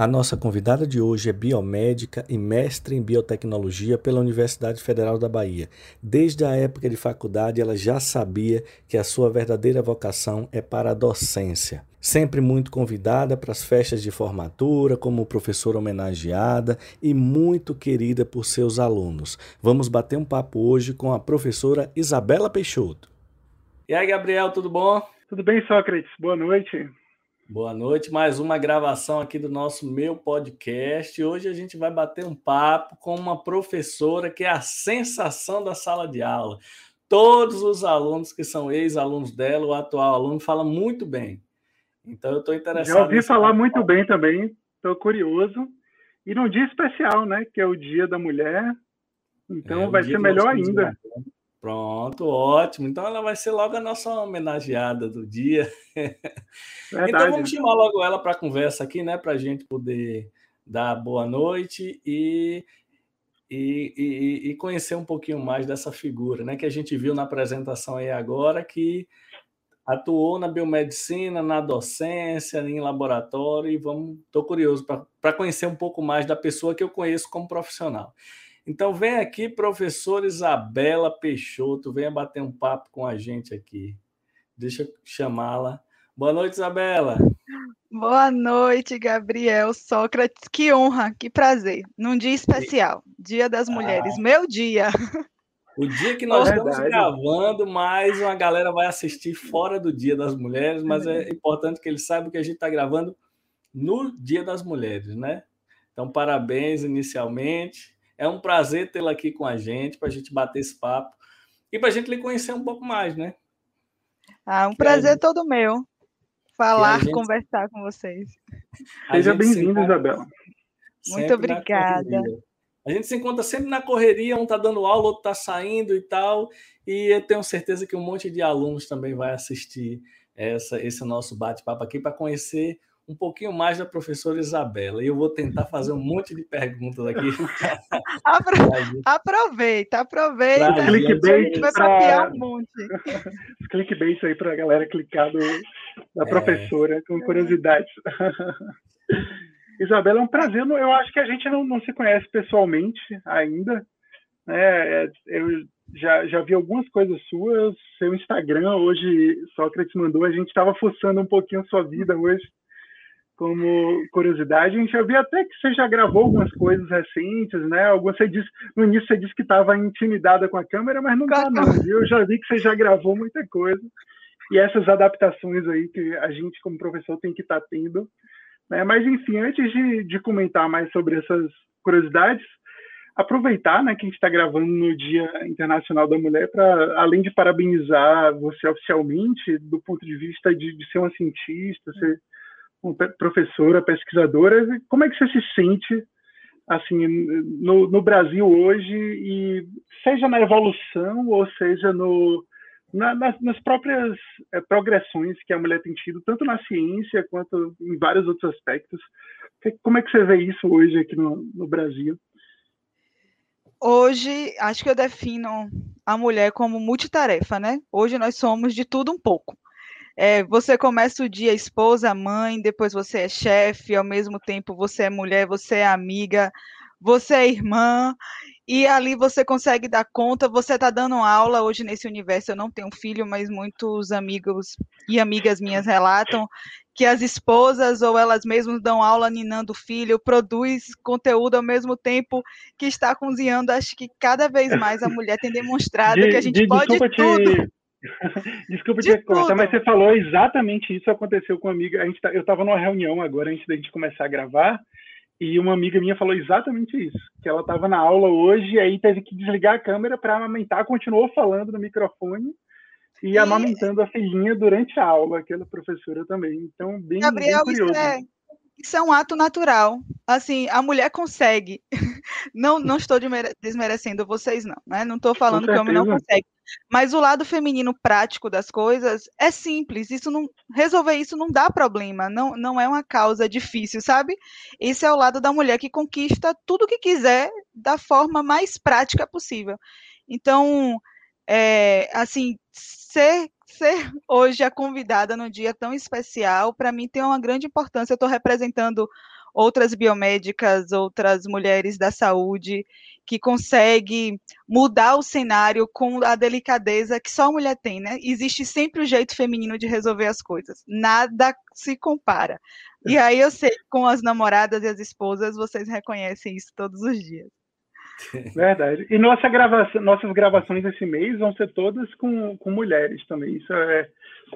A nossa convidada de hoje é biomédica e mestre em biotecnologia pela Universidade Federal da Bahia. Desde a época de faculdade, ela já sabia que a sua verdadeira vocação é para a docência. Sempre muito convidada para as festas de formatura, como professora homenageada e muito querida por seus alunos. Vamos bater um papo hoje com a professora Isabela Peixoto. E aí, Gabriel, tudo bom? Tudo bem, Sócrates? Boa noite. Boa noite, mais uma gravação aqui do nosso meu podcast. Hoje a gente vai bater um papo com uma professora que é a sensação da sala de aula. Todos os alunos que são ex-alunos dela, o atual aluno, fala muito bem. Então eu estou interessado. Já ouvi falar muito bem também, estou curioso. E num dia especial, né? Que é o Dia da Mulher. Então é, vai ser melhor ainda. Pronto, ótimo. Então ela vai ser logo a nossa homenageada do dia. então vamos chamar logo ela para a conversa aqui, né? Para a gente poder dar boa noite e, e, e, e, conhecer um pouquinho mais dessa figura, né? Que a gente viu na apresentação aí agora, que atuou na biomedicina, na docência, em laboratório, e vamos, estou curioso para conhecer um pouco mais da pessoa que eu conheço como profissional. Então vem aqui, professora Isabela Peixoto, venha bater um papo com a gente aqui. Deixa eu chamá-la. Boa noite, Isabela. Boa noite, Gabriel Sócrates. Que honra, que prazer. Num dia especial, Dia das ah. Mulheres, ah. meu dia. O dia que nós estamos gravando, mais uma galera vai assistir fora do Dia das Mulheres, mas é importante que eles saibam que a gente está gravando no Dia das Mulheres, né? Então, parabéns inicialmente. É um prazer tê-la aqui com a gente, para a gente bater esse papo e para a gente lhe conhecer um pouco mais, né? Ah, um que prazer gente... todo meu. Falar, gente... conversar com vocês. Seja bem-vinda, Isabela. Muito obrigada. A gente se encontra sempre na correria, um está dando aula, outro está saindo e tal. E eu tenho certeza que um monte de alunos também vai assistir essa, esse nosso bate-papo aqui para conhecer um pouquinho mais da professora Isabela. E eu vou tentar fazer um monte de perguntas aqui. aproveita, aproveita. Pra clickbait vai pra... um monte. clickbait aí para a galera clicar do, da é. professora, com curiosidades. Isabela, é um prazer. Eu acho que a gente não, não se conhece pessoalmente ainda. Né? É, eu já, já vi algumas coisas suas. Seu Instagram, hoje, Sócrates mandou, a gente estava fuçando um pouquinho a sua vida hoje como curiosidade, a gente já viu até que você já gravou algumas coisas recentes, né? Algumas você disse, no início você disse que estava intimidada com a câmera, mas não está não, viu? Eu já vi que você já gravou muita coisa. E essas adaptações aí que a gente, como professor, tem que estar tá tendo. Né? Mas, enfim, antes de, de comentar mais sobre essas curiosidades, aproveitar né, que a gente está gravando no Dia Internacional da Mulher para, além de parabenizar você oficialmente, do ponto de vista de, de ser uma cientista, ser professora, pesquisadora, como é que você se sente assim no, no Brasil hoje e seja na evolução ou seja no na, nas, nas, próprias é, progressões que a mulher tem tido tanto na ciência quanto em vários outros aspectos como é que você vê isso hoje aqui no, no Brasil Hoje, acho que eu defino a mulher como multitarefa, né? Hoje nós somos de tudo um pouco. É, você começa o dia esposa, mãe, depois você é chefe, ao mesmo tempo você é mulher, você é amiga, você é irmã, e ali você consegue dar conta, você está dando aula hoje nesse universo. Eu não tenho filho, mas muitos amigos e amigas minhas relatam que as esposas ou elas mesmas dão aula ninando o filho, produz conteúdo ao mesmo tempo que está cozinhando. Acho que cada vez mais a mulher tem demonstrado de, que a gente de, pode tudo. Desculpa te cortar, mas você falou exatamente isso aconteceu com uma amiga. A gente tá, eu estava numa reunião agora antes da gente começar a gravar e uma amiga minha falou exatamente isso, que ela estava na aula hoje e aí teve que desligar a câmera para amamentar, continuou falando no microfone e, e, amamentando a filhinha durante a aula, aquela professora também. Então, bem, Gabriel, bem curioso. Isso é, isso é um ato natural. Assim, a mulher consegue. Não, não estou desmerecendo vocês, não. Né? Não estou falando que o homem não consegue. Mas o lado feminino prático das coisas é simples. Isso não resolver isso não dá problema. Não, não é uma causa difícil, sabe? Esse é o lado da mulher que conquista tudo que quiser da forma mais prática possível. Então, é, assim, ser ser hoje a convidada num dia tão especial, para mim tem uma grande importância. Eu estou representando outras biomédicas, outras mulheres da saúde, que consegue mudar o cenário com a delicadeza que só a mulher tem, né? Existe sempre o jeito feminino de resolver as coisas. Nada se compara. E aí eu sei que com as namoradas e as esposas vocês reconhecem isso todos os dias. Verdade. E nossa gravação, nossas gravações esse mês vão ser todas com, com mulheres também. Isso é,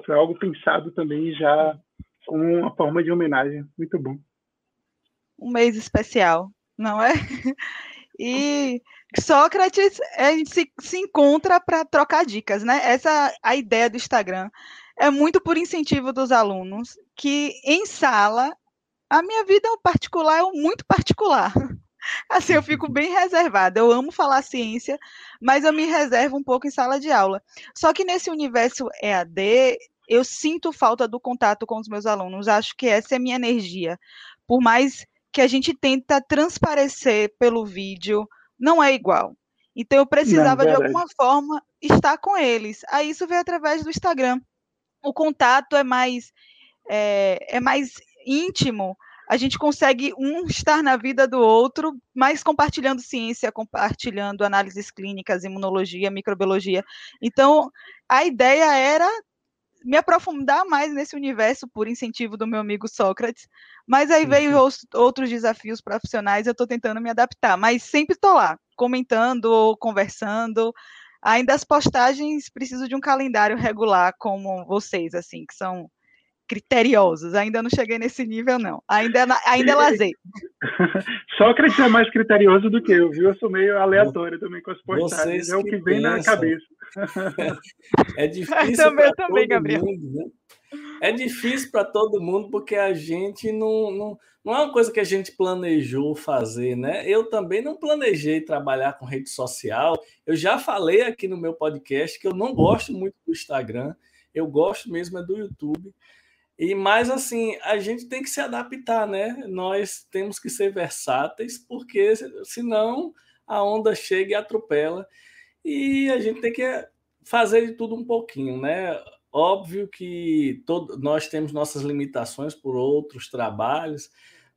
é algo pensado também já como uma forma de homenagem. Muito bom. Um mês especial, não é? E Sócrates a gente se, se encontra para trocar dicas, né? Essa a ideia do Instagram é muito por incentivo dos alunos que em sala a minha vida particular é muito particular. Assim, eu fico bem reservada. Eu amo falar ciência, mas eu me reservo um pouco em sala de aula. Só que nesse universo EAD, eu sinto falta do contato com os meus alunos. Acho que essa é a minha energia. Por mais que a gente tenta transparecer pelo vídeo, não é igual. Então eu precisava não, de alguma forma estar com eles. Aí isso veio através do Instagram. O contato é mais é, é mais íntimo a gente consegue um estar na vida do outro, mas compartilhando ciência, compartilhando análises clínicas, imunologia, microbiologia. Então, a ideia era me aprofundar mais nesse universo por incentivo do meu amigo Sócrates, mas aí veio os, outros desafios profissionais, eu estou tentando me adaptar, mas sempre estou lá, comentando ou conversando. Ainda as postagens preciso de um calendário regular como vocês, assim, que são criteriosos. Ainda não cheguei nesse nível, não. Ainda, é ainda é lazer. Sócrates é mais criterioso do que eu, viu? Eu sou meio aleatório também com as postagens. é o que vem pensam. na cabeça. É difícil. também, também, Gabriel. Mundo, né? É difícil para todo mundo porque a gente não, não, não é uma coisa que a gente planejou fazer, né? Eu também não planejei trabalhar com rede social. Eu já falei aqui no meu podcast que eu não gosto muito do Instagram. Eu gosto mesmo é do YouTube. E mais assim, a gente tem que se adaptar, né? Nós temos que ser versáteis, porque senão a onda chega e atropela. E a gente tem que fazer de tudo um pouquinho, né? Óbvio que todo, nós temos nossas limitações por outros trabalhos,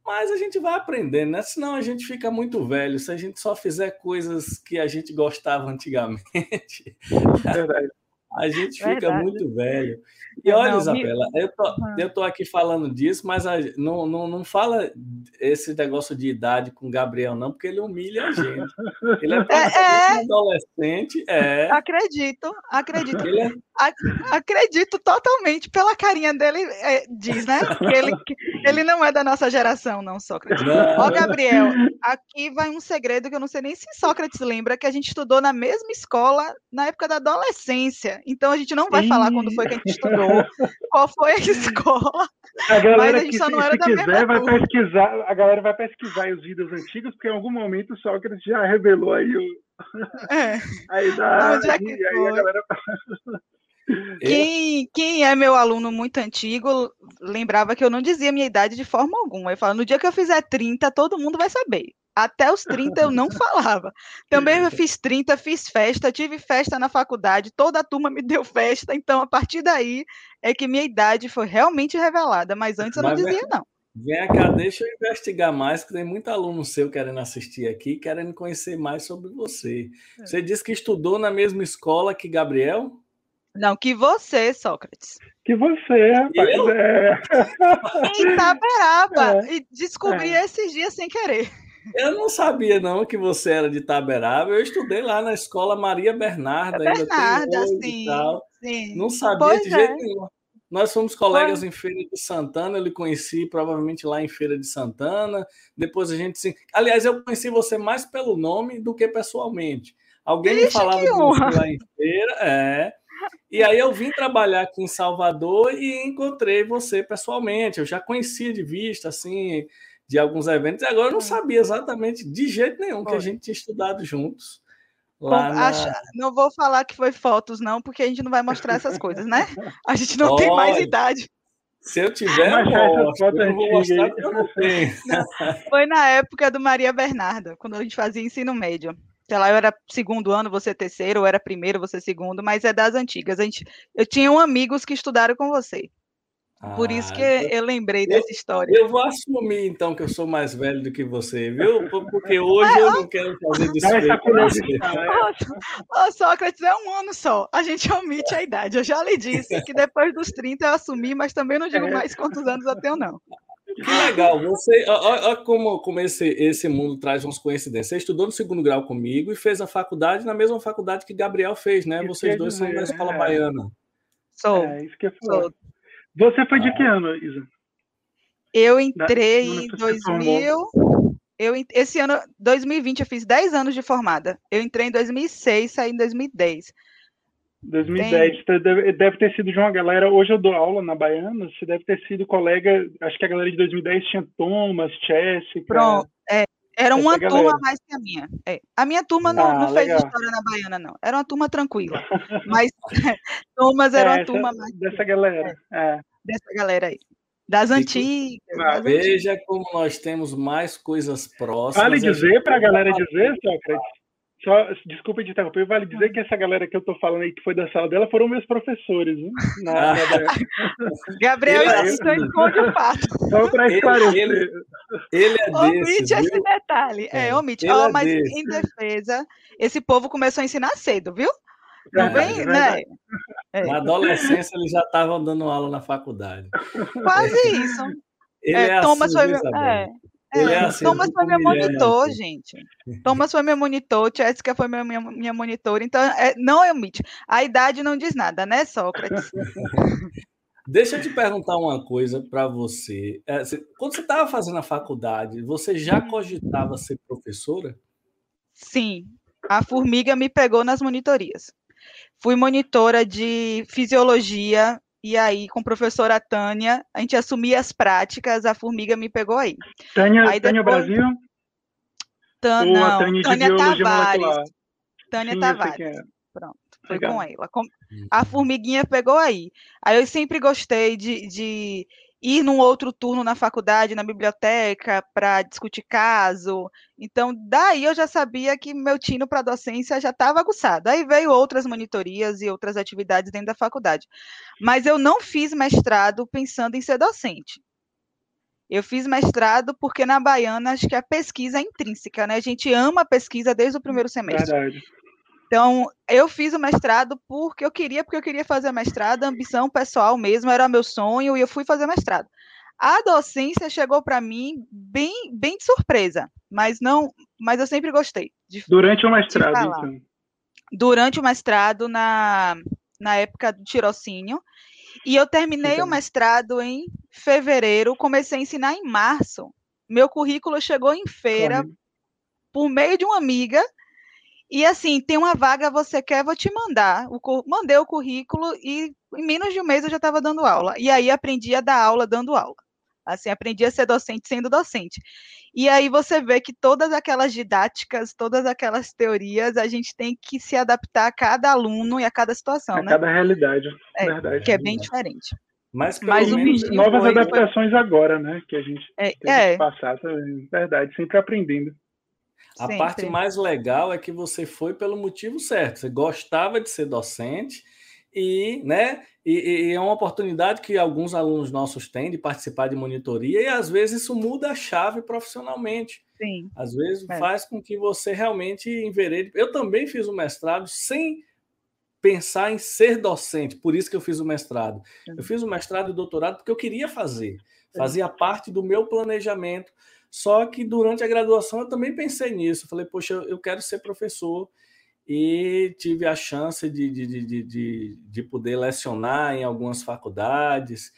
mas a gente vai aprendendo, né? Senão a gente fica muito velho. Se a gente só fizer coisas que a gente gostava antigamente, Verdade. A gente fica Verdade. muito velho. E olha, não, Isabela, me... eu, tô, uhum. eu tô aqui falando disso, mas a, não, não, não fala esse negócio de idade com o Gabriel, não, porque ele humilha a gente. Ele é, é, é... adolescente. É. Acredito, acredito. É... Acredito totalmente pela carinha dele, é, diz, né? Ele, ele não é da nossa geração, não, Sócrates. Não. Ó, Gabriel, aqui vai um segredo que eu não sei nem se Sócrates lembra, que a gente estudou na mesma escola na época da adolescência. Então a gente não vai falar quando foi que a gente estudou, qual foi a escola. A galera que, se, se quiser, vai pesquisar, a galera vai pesquisar os vídeos antigos, porque em algum momento o Sócrates já revelou aí o. É. Aí, dá, Onde é que aí, aí a galera. Quem, quem é meu aluno muito antigo lembrava que eu não dizia minha idade de forma alguma. Eu falo, no dia que eu fizer 30, todo mundo vai saber. Até os 30 eu não falava. Também eu fiz 30, fiz festa, tive festa na faculdade, toda a turma me deu festa, então a partir daí é que minha idade foi realmente revelada, mas antes eu não dizia não. Vem cá, deixa eu investigar mais, que tem muito aluno seu querendo assistir aqui, querendo conhecer mais sobre você. É. Você disse que estudou na mesma escola que Gabriel? Não, que você, Sócrates. Que você, rapaz. Eu? É. Em Itaberaba. É. E descobri é. esses dias sem querer. Eu não sabia, não, que você era de Itaberaba. Eu estudei lá na escola Maria Bernarda. É Bernarda, sim, sim. Não sabia pois de jeito é. nenhum. Nós fomos colegas em Feira de Santana, eu lhe conheci provavelmente lá em Feira de Santana. Depois a gente se. Aliás, eu conheci você mais pelo nome do que pessoalmente. Alguém me falava de você lá em feira, é. E aí eu vim trabalhar aqui em Salvador e encontrei você pessoalmente. Eu já conhecia de vista, assim, de alguns eventos, e agora eu não hum. sabia exatamente de jeito nenhum que a gente tinha estudado juntos. Lá na... Acha... Não vou falar que foi fotos, não, porque a gente não vai mostrar essas coisas, né? A gente não tem mais idade. Se eu tiver, eu, mostro, eu não vou mostrar porque eu não tenho. Foi na época do Maria Bernarda, quando a gente fazia ensino médio sei lá, eu era segundo ano, você terceiro, ou era primeiro, você segundo, mas é das antigas. A gente, eu tinha um amigos que estudaram com você. Por isso que ah, então eu lembrei eu, dessa história. Eu vou assumir, então, que eu sou mais velho do que você, viu? Porque hoje eu não quero fazer desfeito. Ô, Sócrates, é um ano só. A gente omite a idade. Eu já lhe disse que depois dos 30 eu assumi, mas também não digo é. mais quantos anos eu tenho, não. Que legal. Você, olha como, como esse, esse mundo traz umas coincidências. Você estudou no segundo grau comigo e fez a faculdade na mesma faculdade que Gabriel fez, né? Isso Vocês dois são da escola é. baiana. Sou. É, isso que eu sou. Você foi de que ano, Isa? Eu entrei em 2000. Eu, esse ano, 2020, eu fiz 10 anos de formada. Eu entrei em 2006, saí em 2010. 2010, Tem... deve, ter sido de uma galera. Hoje eu dou aula na Baiana. Você deve ter sido colega. Acho que a galera de 2010 tinha Thomas, Jessica. Pronto, é, era uma turma mais que a minha. É. A minha turma não, ah, não fez história na Baiana, não. Era uma turma tranquila. Mas Thomas era é, uma turma mais. Dessa galera. É. é dessa galera aí. Das antigas. das veja antigas. como nós temos mais coisas próximas. Vale dizer para a galera dizer, Sócrates, só, desculpa de interromper, vale dizer que essa galera que eu tô falando aí, que foi da sala dela, foram meus professores. Né? Na, na... Gabriel isso esconde o fato. Só para esclarecer. Ele, ele, é Omite esse viu? detalhe. É, é omite. Oh, mas é em defesa, esse povo começou a ensinar cedo, viu? Não é, vem, né? É. Na adolescência ele já estava dando aula na faculdade. Quase isso. Ele é, é Thomas assim, foi, é, é, é assim, Thomas foi meu monitor, gente. Thomas foi meu monitor, Jessica foi minha, minha, minha monitora, então é, não é omite. A idade não diz nada, né, Sócrates? Deixa eu te perguntar uma coisa para você. É, quando você estava fazendo a faculdade, você já cogitava ser professora? Sim. A formiga me pegou nas monitorias. Fui monitora de fisiologia e aí, com a professora Tânia, a gente assumia as práticas, a formiga me pegou aí. Tânia, aí Tânia depois... Brasil? Tânia, não, Tânia, Tânia Tavares. Tânia Sim, Tavares. É. Pronto, foi Legal. com ela. A formiguinha pegou aí. Aí eu sempre gostei de, de ir num outro turno na faculdade, na biblioteca, para discutir caso. Então, daí eu já sabia que meu tino para docência já estava aguçado. Aí veio outras monitorias e outras atividades dentro da faculdade. Mas eu não fiz mestrado pensando em ser docente. Eu fiz mestrado porque na Baiana acho que a pesquisa é intrínseca, né? A gente ama a pesquisa desde o primeiro semestre. Verdade. Então, eu fiz o mestrado porque eu queria, porque eu queria fazer mestrado, ambição pessoal mesmo, era meu sonho, e eu fui fazer mestrado. A docência chegou para mim bem, bem de surpresa, mas não, mas eu sempre gostei. De, Durante o mestrado, então. Durante o mestrado, na, na época do tirocínio, e eu terminei então. o mestrado em fevereiro, comecei a ensinar em março. Meu currículo chegou em feira por meio de uma amiga e assim, tem uma vaga, você quer, vou te mandar. O, mandei o currículo e em menos de um mês eu já estava dando aula. E aí aprendi a dar aula dando aula. Assim, aprendi a ser docente sendo docente. E aí você vê que todas aquelas didáticas, todas aquelas teorias, a gente tem que se adaptar a cada aluno e a cada situação, a né? cada realidade, é, verdade. Que é bem diferente. Mas, Mas menos, novas adaptações foi... agora, né? Que a gente é, tem é. que passar. Verdade, sempre aprendendo. A Sempre. parte mais legal é que você foi pelo motivo certo. Você gostava de ser docente e, né, e, e, é uma oportunidade que alguns alunos nossos têm de participar de monitoria e às vezes isso muda a chave profissionalmente. Sim. Às vezes é. faz com que você realmente enverede. Eu também fiz o mestrado sem pensar em ser docente, por isso que eu fiz o mestrado. Eu fiz o mestrado e o doutorado porque eu queria fazer, fazia parte do meu planejamento só que durante a graduação eu também pensei nisso. Falei, poxa, eu quero ser professor e tive a chance de, de, de, de, de poder lecionar em algumas faculdades.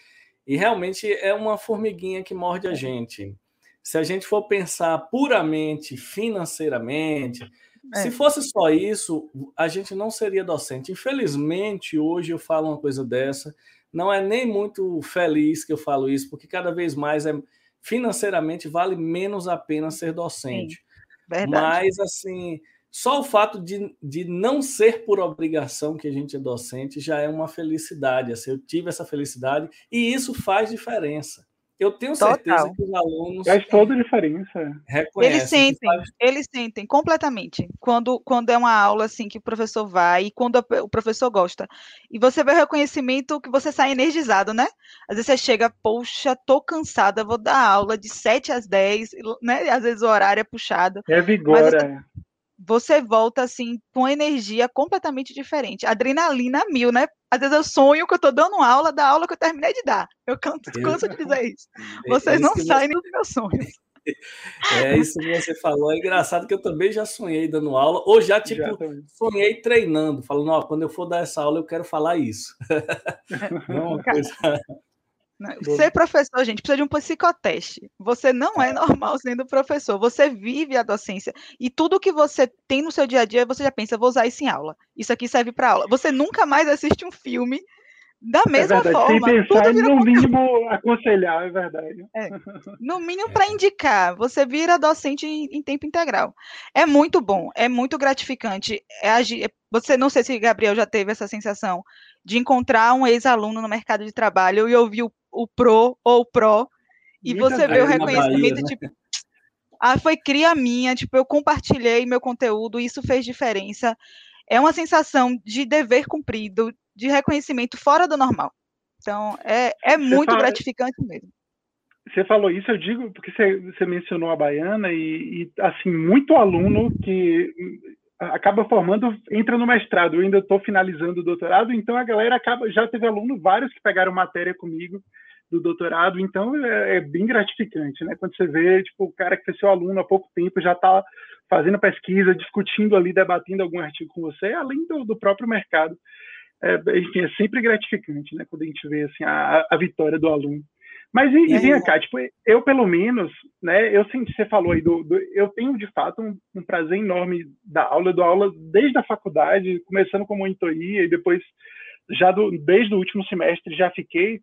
E realmente é uma formiguinha que morde a gente. Se a gente for pensar puramente financeiramente, é. se fosse só isso, a gente não seria docente. Infelizmente, hoje eu falo uma coisa dessa. Não é nem muito feliz que eu falo isso, porque cada vez mais é, financeiramente vale menos a pena ser docente. Sim, Mas, assim, só o fato de, de não ser por obrigação que a gente é docente já é uma felicidade. Assim, eu tive essa felicidade e isso faz diferença. Eu tenho certeza Total. que os alunos. Faz toda a diferença. Eles sentem, eles sentem completamente. Quando, quando é uma aula assim que o professor vai e quando o professor gosta. E você vê o reconhecimento que você sai energizado, né? Às vezes você chega, poxa, tô cansada, vou dar aula de 7 às 10, né? Às vezes o horário é puxado. É vigor, mas, é você volta assim com energia completamente diferente. Adrenalina mil, né? Às vezes eu sonho que eu estou dando aula da aula que eu terminei de dar. Eu canto, canso de dizer isso. É Vocês é não saem você... dos meus sonhos. É isso que você falou. É engraçado que eu também já sonhei dando aula, ou já, tipo, já sonhei treinando, falando, ó, quando eu for dar essa aula, eu quero falar isso. Não, é uma coisa Ser professor, gente, precisa de um psicoteste. Você não é normal sendo professor. Você vive a docência. E tudo que você tem no seu dia a dia, você já pensa, vou usar isso em aula. Isso aqui serve para aula. Você nunca mais assiste um filme da é mesma é forma. Sem pensar no conteúdo. mínimo aconselhar, é verdade. É, no mínimo para indicar. Você vira docente em, em, tempo integral. É muito bom, é muito gratificante. É, é, você não sei se Gabriel já teve essa sensação de encontrar um ex-aluno no mercado de trabalho e ouvir o o pro ou pro, e Muita você vê o reconhecimento, Bahia, né? tipo, ah, foi cria minha, tipo, eu compartilhei meu conteúdo, isso fez diferença. É uma sensação de dever cumprido, de reconhecimento fora do normal. Então, é, é muito fala, gratificante mesmo. Você falou isso, eu digo, porque você, você mencionou a Baiana, e, e, assim, muito aluno que acaba formando, entra no mestrado. Eu ainda estou finalizando o doutorado, então a galera acaba, já teve aluno vários que pegaram matéria comigo do doutorado, então é, é, bem gratificante, né? Quando você vê, tipo, o cara que foi seu aluno há pouco tempo já está fazendo pesquisa, discutindo ali, debatendo algum artigo com você, além do, do próprio mercado. É, enfim, é sempre gratificante, né? Quando a gente vê assim a, a vitória do aluno. Mas e, vem cá, tipo, eu pelo menos, né, eu senti, você falou aí, do, do eu tenho de fato um, um, prazer enorme da aula, do aula desde a faculdade, começando com monitoria e depois, já do, desde o último semestre já fiquei,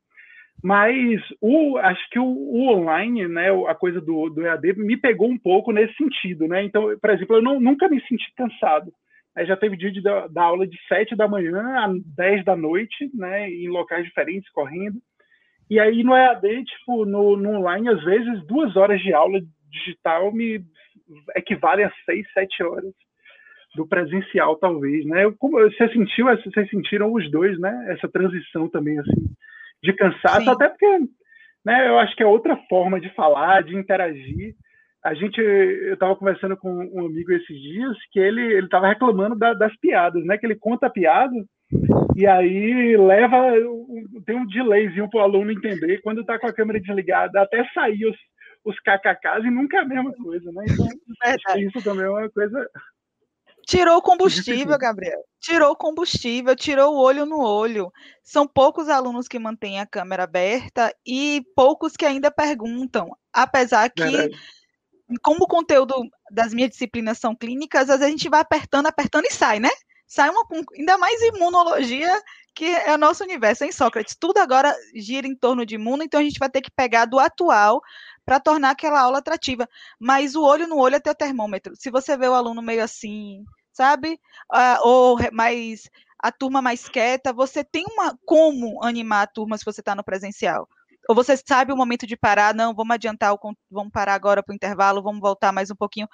mas o, acho que o, o, online, né, a coisa do, do EAD me pegou um pouco nesse sentido, né, então, por exemplo, eu não, nunca me senti cansado, Aí já teve dia de dar aula de 7 da manhã a 10 da noite, né, em locais diferentes, correndo. E aí no EAD, tipo, no, no online, às vezes, duas horas de aula digital me equivalem a seis, sete horas do presencial, talvez, né? Como você sentiu, vocês sentiram os dois, né? Essa transição também, assim, de cansaço, Sim. até porque, né? Eu acho que é outra forma de falar, de interagir. A gente, eu estava conversando com um amigo esses dias que ele ele estava reclamando da, das piadas, né? Que ele conta a piada e aí leva, tem um delayzinho para o aluno entender, quando está com a câmera desligada, até sair os, os kkks e nunca é a mesma coisa, né? Então, isso também é uma coisa. Tirou o combustível, Gabriel. Tirou o combustível, tirou o olho no olho. São poucos alunos que mantêm a câmera aberta e poucos que ainda perguntam. Apesar que, Verdade. como o conteúdo das minhas disciplinas são clínicas, às vezes a gente vai apertando, apertando e sai, né? Sai uma ainda mais imunologia que é o nosso universo em Sócrates. Tudo agora gira em torno de imuno, então a gente vai ter que pegar do atual para tornar aquela aula atrativa. Mas o olho no olho é teu termômetro. Se você vê o aluno meio assim, sabe? Uh, ou mais a turma mais quieta, você tem uma como animar a turma se você está no presencial. Ou você sabe o momento de parar, não, vamos adiantar, vamos parar agora para o intervalo, vamos voltar mais um pouquinho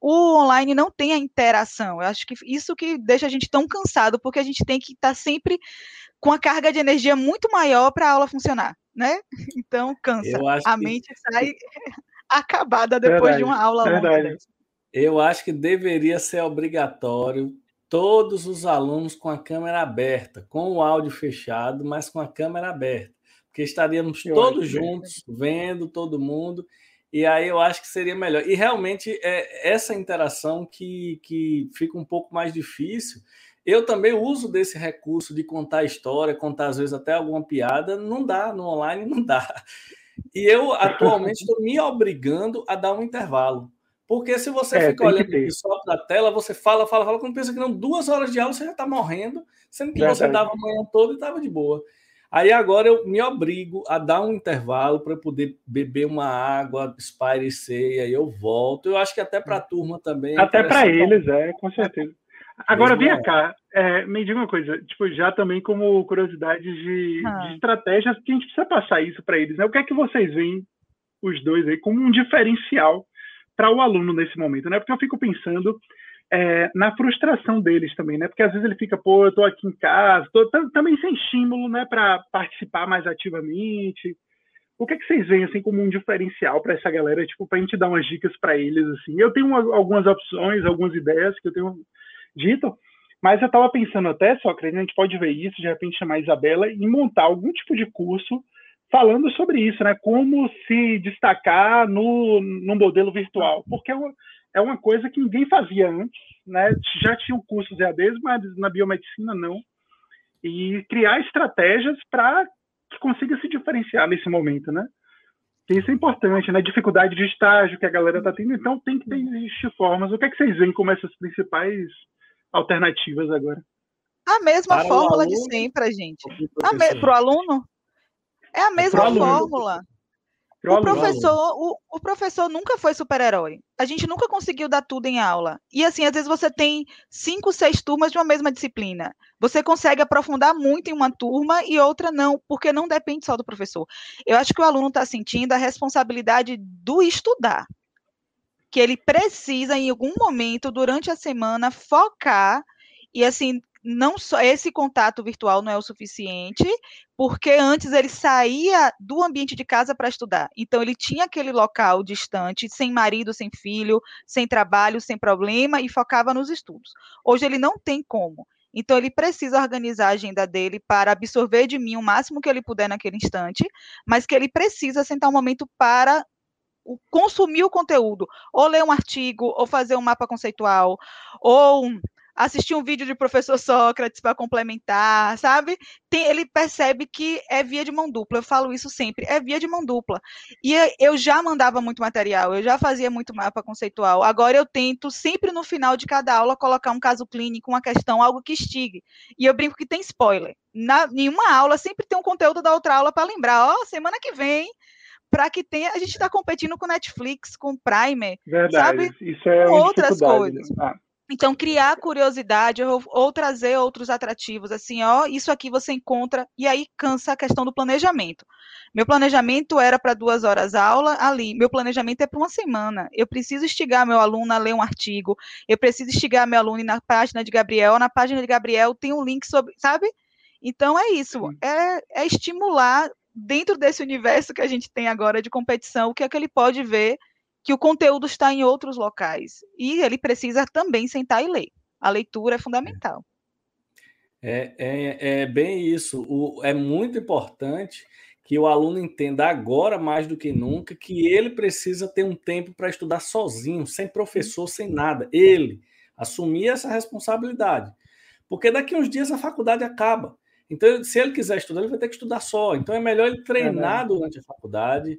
o online não tem a interação. Eu acho que isso que deixa a gente tão cansado, porque a gente tem que estar tá sempre com a carga de energia muito maior para a aula funcionar, né? Então cansa. A que... mente sai acabada depois Verdade. de uma aula longa. Eu acho que deveria ser obrigatório todos os alunos com a câmera aberta, com o áudio fechado, mas com a câmera aberta, porque estaríamos Eu todos juntos, vendo todo mundo e aí eu acho que seria melhor. E realmente é essa interação que, que fica um pouco mais difícil. Eu também uso desse recurso de contar história, contar às vezes até alguma piada, não dá, no online não dá. E eu atualmente estou me obrigando a dar um intervalo. Porque se você é, fica olhando só para a tela, você fala, fala, fala, quando pensa que não, duas horas de aula você já está morrendo, sendo que Verdade. você dava a manhã toda e estava de boa. Aí agora eu me obrigo a dar um intervalo para poder beber uma água, espairecer, e aí eu volto. Eu acho que até para a turma também. É até para eles, é, com certeza. Agora, vem cá, é, me diga uma coisa, tipo, já também como curiosidade de, ah. de estratégias, que a gente precisa passar isso para eles, né? O que é que vocês veem os dois aí como um diferencial para o aluno nesse momento, né? Porque eu fico pensando é, na frustração deles também, né? Porque às vezes ele fica, pô, eu tô aqui em casa, tô também sem estímulo, né, para participar mais ativamente. O que, é que vocês veem assim como um diferencial para essa galera, tipo, para a gente dar umas dicas para eles assim? Eu tenho uma, algumas opções, algumas ideias que eu tenho dito, mas eu estava pensando até, só que a gente pode ver isso, de repente chamar a Isabela e montar algum tipo de curso falando sobre isso, né? Como se destacar no, no modelo virtual, porque é uma, é uma coisa que ninguém fazia antes, né? Já tinham cursos EADs, mas na biomedicina não. E criar estratégias para que consiga se diferenciar nesse momento, né? Isso é importante, né? Dificuldade de estágio que a galera está tendo, então tem que ter existir formas. O que é que vocês veem como essas principais alternativas agora? A mesma Para fórmula aluno, de sempre, gente. Para o aluno? É a mesma é fórmula. O professor, o, o, professor nunca foi super-herói. A gente nunca conseguiu dar tudo em aula. E assim, às vezes você tem cinco, seis turmas de uma mesma disciplina. Você consegue aprofundar muito em uma turma e outra não, porque não depende só do professor. Eu acho que o aluno está sentindo a responsabilidade do estudar. Que ele precisa, em algum momento, durante a semana, focar e assim não só esse contato virtual não é o suficiente, porque antes ele saía do ambiente de casa para estudar. Então ele tinha aquele local distante, sem marido, sem filho, sem trabalho, sem problema e focava nos estudos. Hoje ele não tem como. Então ele precisa organizar a agenda dele para absorver de mim o máximo que ele puder naquele instante, mas que ele precisa sentar um momento para consumir o conteúdo, ou ler um artigo, ou fazer um mapa conceitual, ou assistir um vídeo de professor Sócrates para complementar, sabe? Tem, ele percebe que é via de mão dupla. Eu falo isso sempre, é via de mão dupla. E eu já mandava muito material, eu já fazia muito mapa conceitual. Agora eu tento sempre no final de cada aula colocar um caso clínico, uma questão, algo que estigue. E eu brinco que tem spoiler. Na, em uma aula sempre tem um conteúdo da outra aula para lembrar. Ó, oh, semana que vem para que tenha. A gente está competindo com Netflix, com Primer, Verdade. sabe? Isso é com outras coisas. Né? Ah. Então, criar curiosidade ou, ou, trazer outros atrativos, assim, ó, isso aqui você encontra, e aí cansa a questão do planejamento. Meu planejamento era para duas horas aula, ali, meu planejamento é para uma semana. Eu preciso instigar meu aluno a ler um artigo, eu preciso instigar meu aluno na página de Gabriel, na página de Gabriel tem um link sobre, sabe? Então é isso, é, é estimular dentro desse universo que a gente tem agora de competição, o que é que ele pode ver que o conteúdo está em outros locais. E ele precisa também sentar e ler. A leitura é fundamental. É, é, é bem isso. O, é muito importante que o aluno entenda agora, mais do que nunca, que ele precisa ter um tempo para estudar sozinho, sem professor, sem nada. Ele assumir essa responsabilidade. Porque daqui a uns dias a faculdade acaba. Então, se ele quiser estudar, ele vai ter que estudar só. Então, é melhor ele treinar é durante a faculdade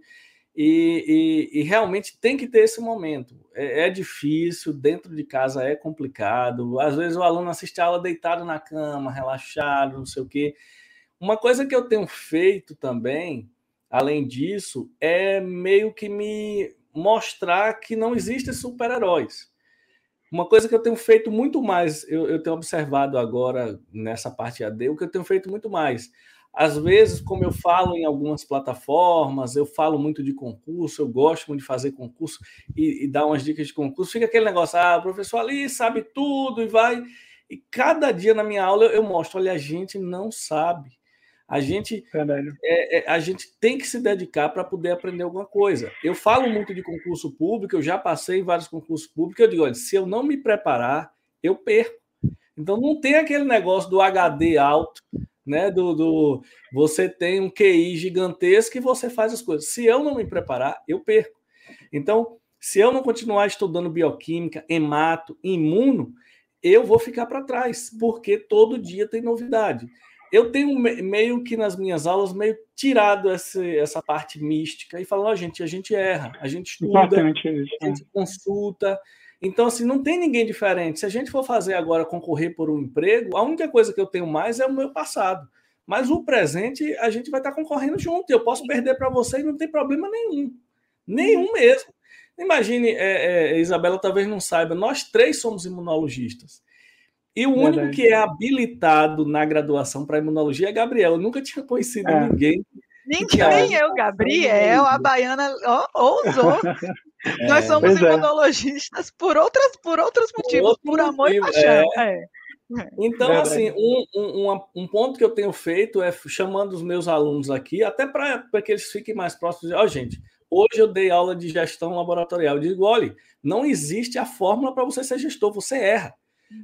e, e, e, realmente tem que ter esse momento. É, é, difícil, dentro de casa é complicado. Às vezes o aluno assiste a aula deitado na cama, relaxado, não sei o quê. Uma coisa que eu tenho feito também, além disso, é meio que me mostrar que não existem super-heróis. Uma coisa que eu tenho feito muito mais, eu, eu tenho observado agora nessa parte AD, o que eu tenho feito muito mais às vezes, como eu falo em algumas plataformas, eu falo muito de concurso, eu gosto muito de fazer concurso e, e dar umas dicas de concurso. Fica aquele negócio, ah, o professor ali sabe tudo e vai. E cada dia na minha aula eu mostro, olha, a gente não sabe. A gente, é, é, a gente tem que se dedicar para poder aprender alguma coisa. Eu falo muito de concurso público, eu já passei em vários concursos públicos, eu digo, olha, se eu não me preparar, eu perco. Então não tem aquele negócio do HD alto, né? Do, do você tem um QI gigantesco e você faz as coisas. Se eu não me preparar, eu perco. Então, se eu não continuar estudando bioquímica, hemato, imuno, eu vou ficar para trás, porque todo dia tem novidade. Eu tenho meio que nas minhas aulas meio tirado essa, essa parte mística e falando, oh, gente, a gente erra, a gente estuda, a gente consulta, então, assim, não tem ninguém diferente. Se a gente for fazer agora concorrer por um emprego, a única coisa que eu tenho mais é o meu passado. Mas o presente, a gente vai estar concorrendo junto. Eu posso perder para você e não tem problema nenhum. Nenhum mesmo. Imagine, é, é, Isabela talvez não saiba, nós três somos imunologistas. E o único que é habilitado na graduação para imunologia é Gabriel. Eu nunca tinha conhecido é. ninguém Ninguém eu, Gabriel, a baiana ousou. É, Nós somos é. imunologistas é. por, outras, por outros motivos, por, por amor motivo, e paixão. É. é. Então, assim, um, um, um, ponto que eu tenho feito é chamando os meus alunos aqui, até para que eles fiquem mais próximos. Ó, oh, gente, hoje eu dei aula de gestão laboratorial. Eu digo, olha, não existe a fórmula para você ser gestor, você erra.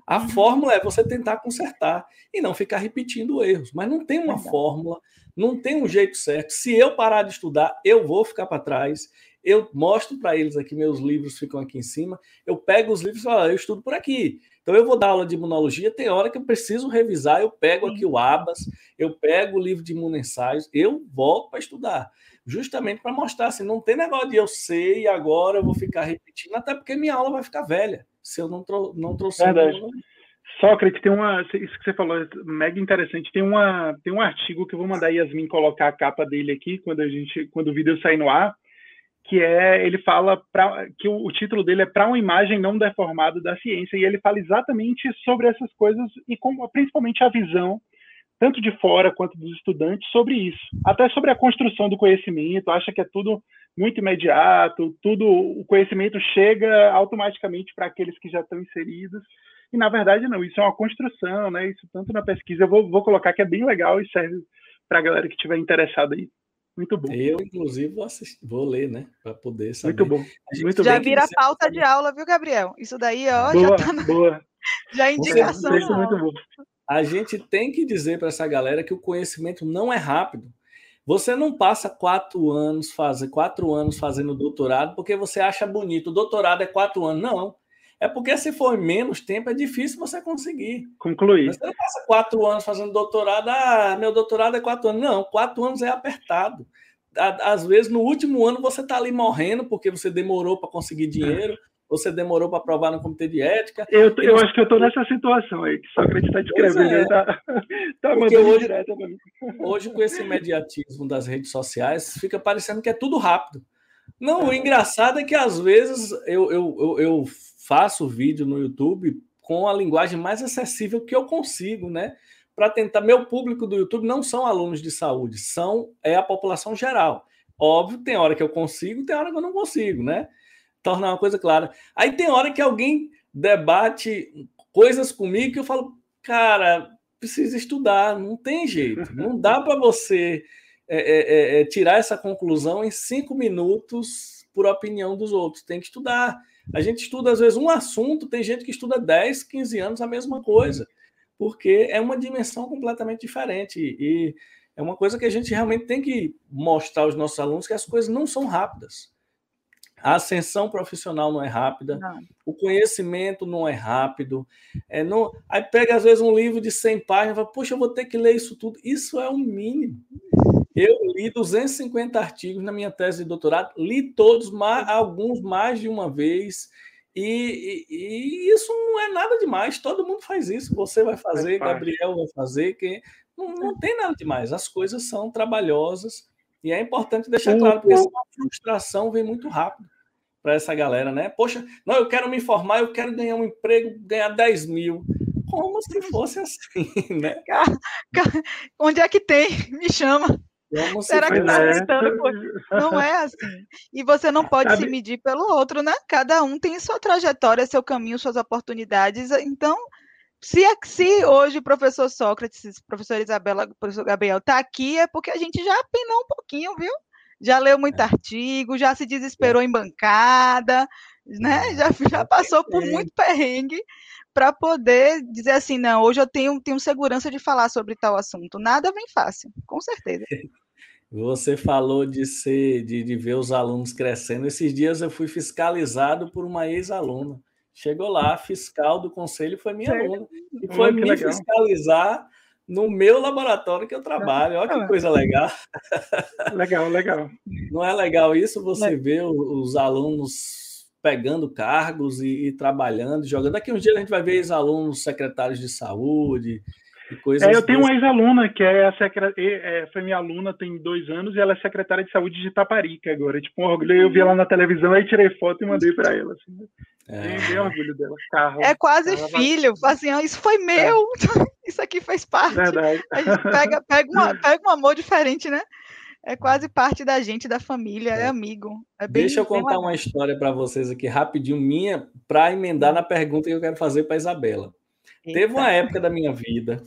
A uhum. fórmula é você tentar consertar e não ficar repetindo erros. Mas não tem uma fórmula, não tem um jeito certo. Se eu parar de estudar, eu vou ficar para trás. Eu mostro para eles aqui, meus livros ficam aqui em cima. Eu pego os livros e falo, eu estudo por aqui. Então eu vou dar aula de imunologia, tem hora que eu preciso revisar, eu pego aqui o Abas, eu pego o livro de imunensaios, eu volto para estudar. Justamente para mostrar assim, não tem negócio de eu sei e agora eu vou ficar repetindo, até porque minha aula vai ficar velha, se eu não, trou não trouxer. Verdade. Sócrates, tem uma. Isso que você falou é mega interessante. Tem, uma, tem um artigo que eu vou mandar a Yasmin colocar a capa dele aqui quando, a gente, quando o vídeo sair no ar, que é ele fala pra, que o, o título dele é para uma imagem não deformada da ciência e ele fala exatamente sobre essas coisas e como, principalmente a visão tanto de fora quanto dos estudantes sobre isso, até sobre a construção do conhecimento. Acha que é tudo muito imediato, tudo o conhecimento chega automaticamente para aqueles que já estão inseridos. E na verdade não, isso é uma construção, né? Isso tanto na pesquisa, eu vou, vou colocar que é bem legal e serve para a galera que estiver interessada aí. Muito bom. Eu, inclusive, vou, assistir, vou ler, né? Para poder saber. Muito bom. Muito já vira pauta de aula, viu, Gabriel? Isso daí, ó, boa, já tá na... boa. Já é indicação. Isso é muito bom. A gente tem que dizer para essa galera que o conhecimento não é rápido. Você não passa quatro anos fazer quatro anos fazendo doutorado porque você acha bonito. O doutorado é quatro anos. Não. É porque se for menos tempo, é difícil você conseguir. Concluir. Você não passa quatro anos fazendo doutorado, ah, meu doutorado é quatro anos. Não, quatro anos é apertado. Às vezes, no último ano, você está ali morrendo porque você demorou para conseguir dinheiro, você demorou para aprovar no comitê de ética. Eu, eu você... acho que eu estou nessa situação aí, que Sócrates está descrevendo. É. Tá, tá mandando hoje, direto para mim. Hoje, com esse imediatismo das redes sociais, fica parecendo que é tudo rápido. Não, o engraçado é que às vezes eu, eu, eu, eu faço vídeo no YouTube com a linguagem mais acessível que eu consigo, né? Para tentar. Meu público do YouTube não são alunos de saúde, são é a população geral. Óbvio, tem hora que eu consigo, tem hora que eu não consigo, né? Tornar uma coisa clara. Aí tem hora que alguém debate coisas comigo que eu falo, cara, precisa estudar, não tem jeito, não dá para você é, é, é, tirar essa conclusão em cinco minutos por opinião dos outros, tem que estudar. A gente estuda, às vezes, um assunto, tem gente que estuda 10, 15 anos a mesma coisa, porque é uma dimensão completamente diferente. E é uma coisa que a gente realmente tem que mostrar aos nossos alunos que as coisas não são rápidas. A ascensão profissional não é rápida, não. o conhecimento não é rápido. É, não... Aí pega, às vezes, um livro de 100 páginas e fala, puxa, eu vou ter que ler isso tudo. Isso é o mínimo. Eu li 250 artigos na minha tese de doutorado, li todos, mais, alguns mais de uma vez, e, e, e, isso não é nada demais. Todo mundo faz isso. Você vai fazer, Gabriel vai fazer, quem não, não tem nada demais. As coisas são trabalhosas e é importante deixar claro, porque essa frustração vem muito rápido para essa galera, né? Poxa, não, eu quero me formar, eu quero ganhar um emprego, ganhar 10 mil. Como se fosse assim, né? Onde é que tem? Me chama. Será que está tentando? Não é assim. E você não pode Sabe? se medir pelo outro, né? Cada um tem sua trajetória, seu caminho, suas oportunidades. Então, se, se hoje o professor Sócrates, professor Isabela, professor Gabriel está aqui, é porque a gente já apinou um pouquinho, viu? Já leu muito é. artigo, já se desesperou é. em bancada, né? Já, já passou por muito perrengue para poder dizer assim, não, hoje eu tenho, tenho segurança de falar sobre tal assunto. Nada vem fácil, com certeza. Você falou de ser, de, de ver os alunos crescendo. Esses dias eu fui fiscalizado por uma ex-aluna. Chegou lá, a fiscal do conselho foi minha aluna. E foi me legal. fiscalizar no meu laboratório que eu trabalho. Olha que coisa legal. Legal, legal. Não é legal isso? Você ver os alunos pegando cargos e, e, trabalhando, jogando. Daqui uns dias a gente vai ver ex-alunos secretários de saúde e coisas. É, eu tenho uma ex-aluna que é, secre... é, foi minha aluna tem dois anos e ela é secretária de saúde de Taparica agora. Tipo, um orgulho. Eu vi ela na televisão, aí tirei foto e mandei para ela. Assim. É. Bem, orgulho dela. Carro, é quase carro, filho. Assim, isso foi meu. É. Isso aqui faz parte. Verdade. A gente pega, pega, uma, pega um amor diferente, né? É quase parte da gente, da família, é, é amigo. É bem, Deixa eu contar uma história para vocês aqui rapidinho, minha, para emendar na pergunta que eu quero fazer para Isabela. Eita. Teve uma época da minha vida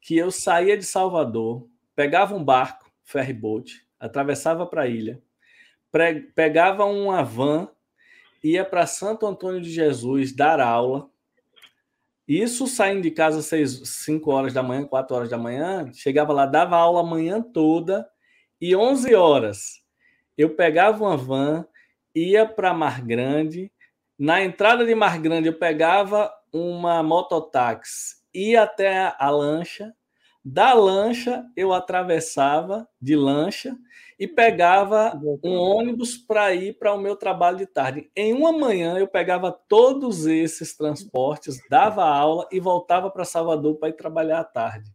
que eu saía de Salvador, pegava um barco, ferryboat, atravessava para a ilha, pegava uma van, ia para Santo Antônio de Jesus dar aula. Isso saindo de casa às 5 horas da manhã, 4 horas da manhã, chegava lá, dava aula a manhã toda, e 11 horas eu pegava uma van, ia para Mar Grande, na entrada de Mar Grande eu pegava uma mototáxi, ia até a lancha, da lancha, eu atravessava de lancha e pegava um ônibus para ir para o meu trabalho de tarde. Em uma manhã, eu pegava todos esses transportes, dava aula e voltava para Salvador para ir trabalhar à tarde.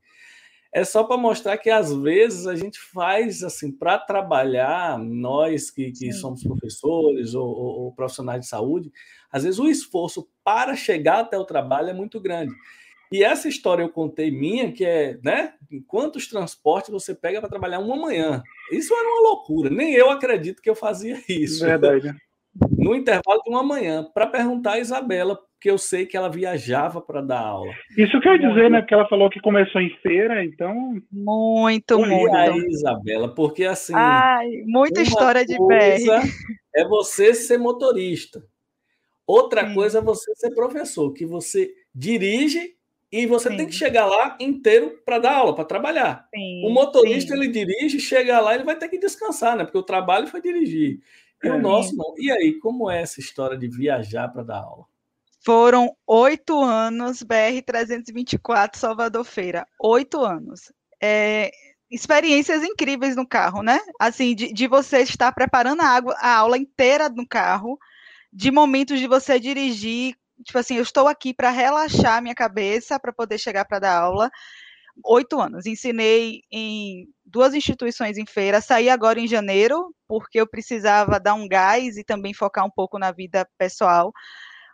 É só para mostrar que às vezes a gente faz assim para trabalhar, nós que, que somos professores ou, ou, ou profissionais de saúde, às vezes o esforço para chegar até o trabalho é muito grande. E essa história eu contei minha, que é, né? Quantos transportes você pega para trabalhar uma manhã? Isso era uma loucura. Nem eu acredito que eu fazia isso. Verdade. No intervalo de uma manhã, para perguntar a Isabela, porque eu sei que ela viajava para dar aula. Isso quer dizer, né? Porque ela falou que começou em feira, então. Muito, muito. aí, Isabela, porque assim. Ai, muita história de BR. É você ser motorista. Outra Sim. coisa é você ser professor, que você dirige e você sim. tem que chegar lá inteiro para dar aula, para trabalhar. Sim, o motorista sim. ele dirige, chega lá, ele vai ter que descansar, né? Porque o trabalho foi dirigir. E é. o nosso não. E aí, como é essa história de viajar para dar aula? Foram oito anos, BR 324 Salvador Feira. Oito anos. É, experiências incríveis no carro, né? Assim, de, de você estar preparando a, água, a aula inteira no carro, de momentos de você dirigir tipo assim, eu estou aqui para relaxar minha cabeça para poder chegar para dar aula. Oito anos. Ensinei em duas instituições em feira. Saí agora em janeiro, porque eu precisava dar um gás e também focar um pouco na vida pessoal.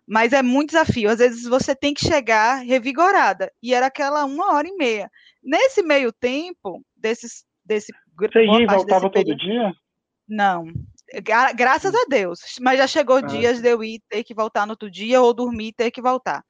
Mas é muito desafio. Às vezes você tem que chegar revigorada. E era aquela uma hora e meia. Nesse meio tempo, desses, desse. Você ia e voltava todo dia? Não, Gra graças a Deus. Mas já chegou ah. dias de eu ir ter que voltar no outro dia ou dormir ter que voltar.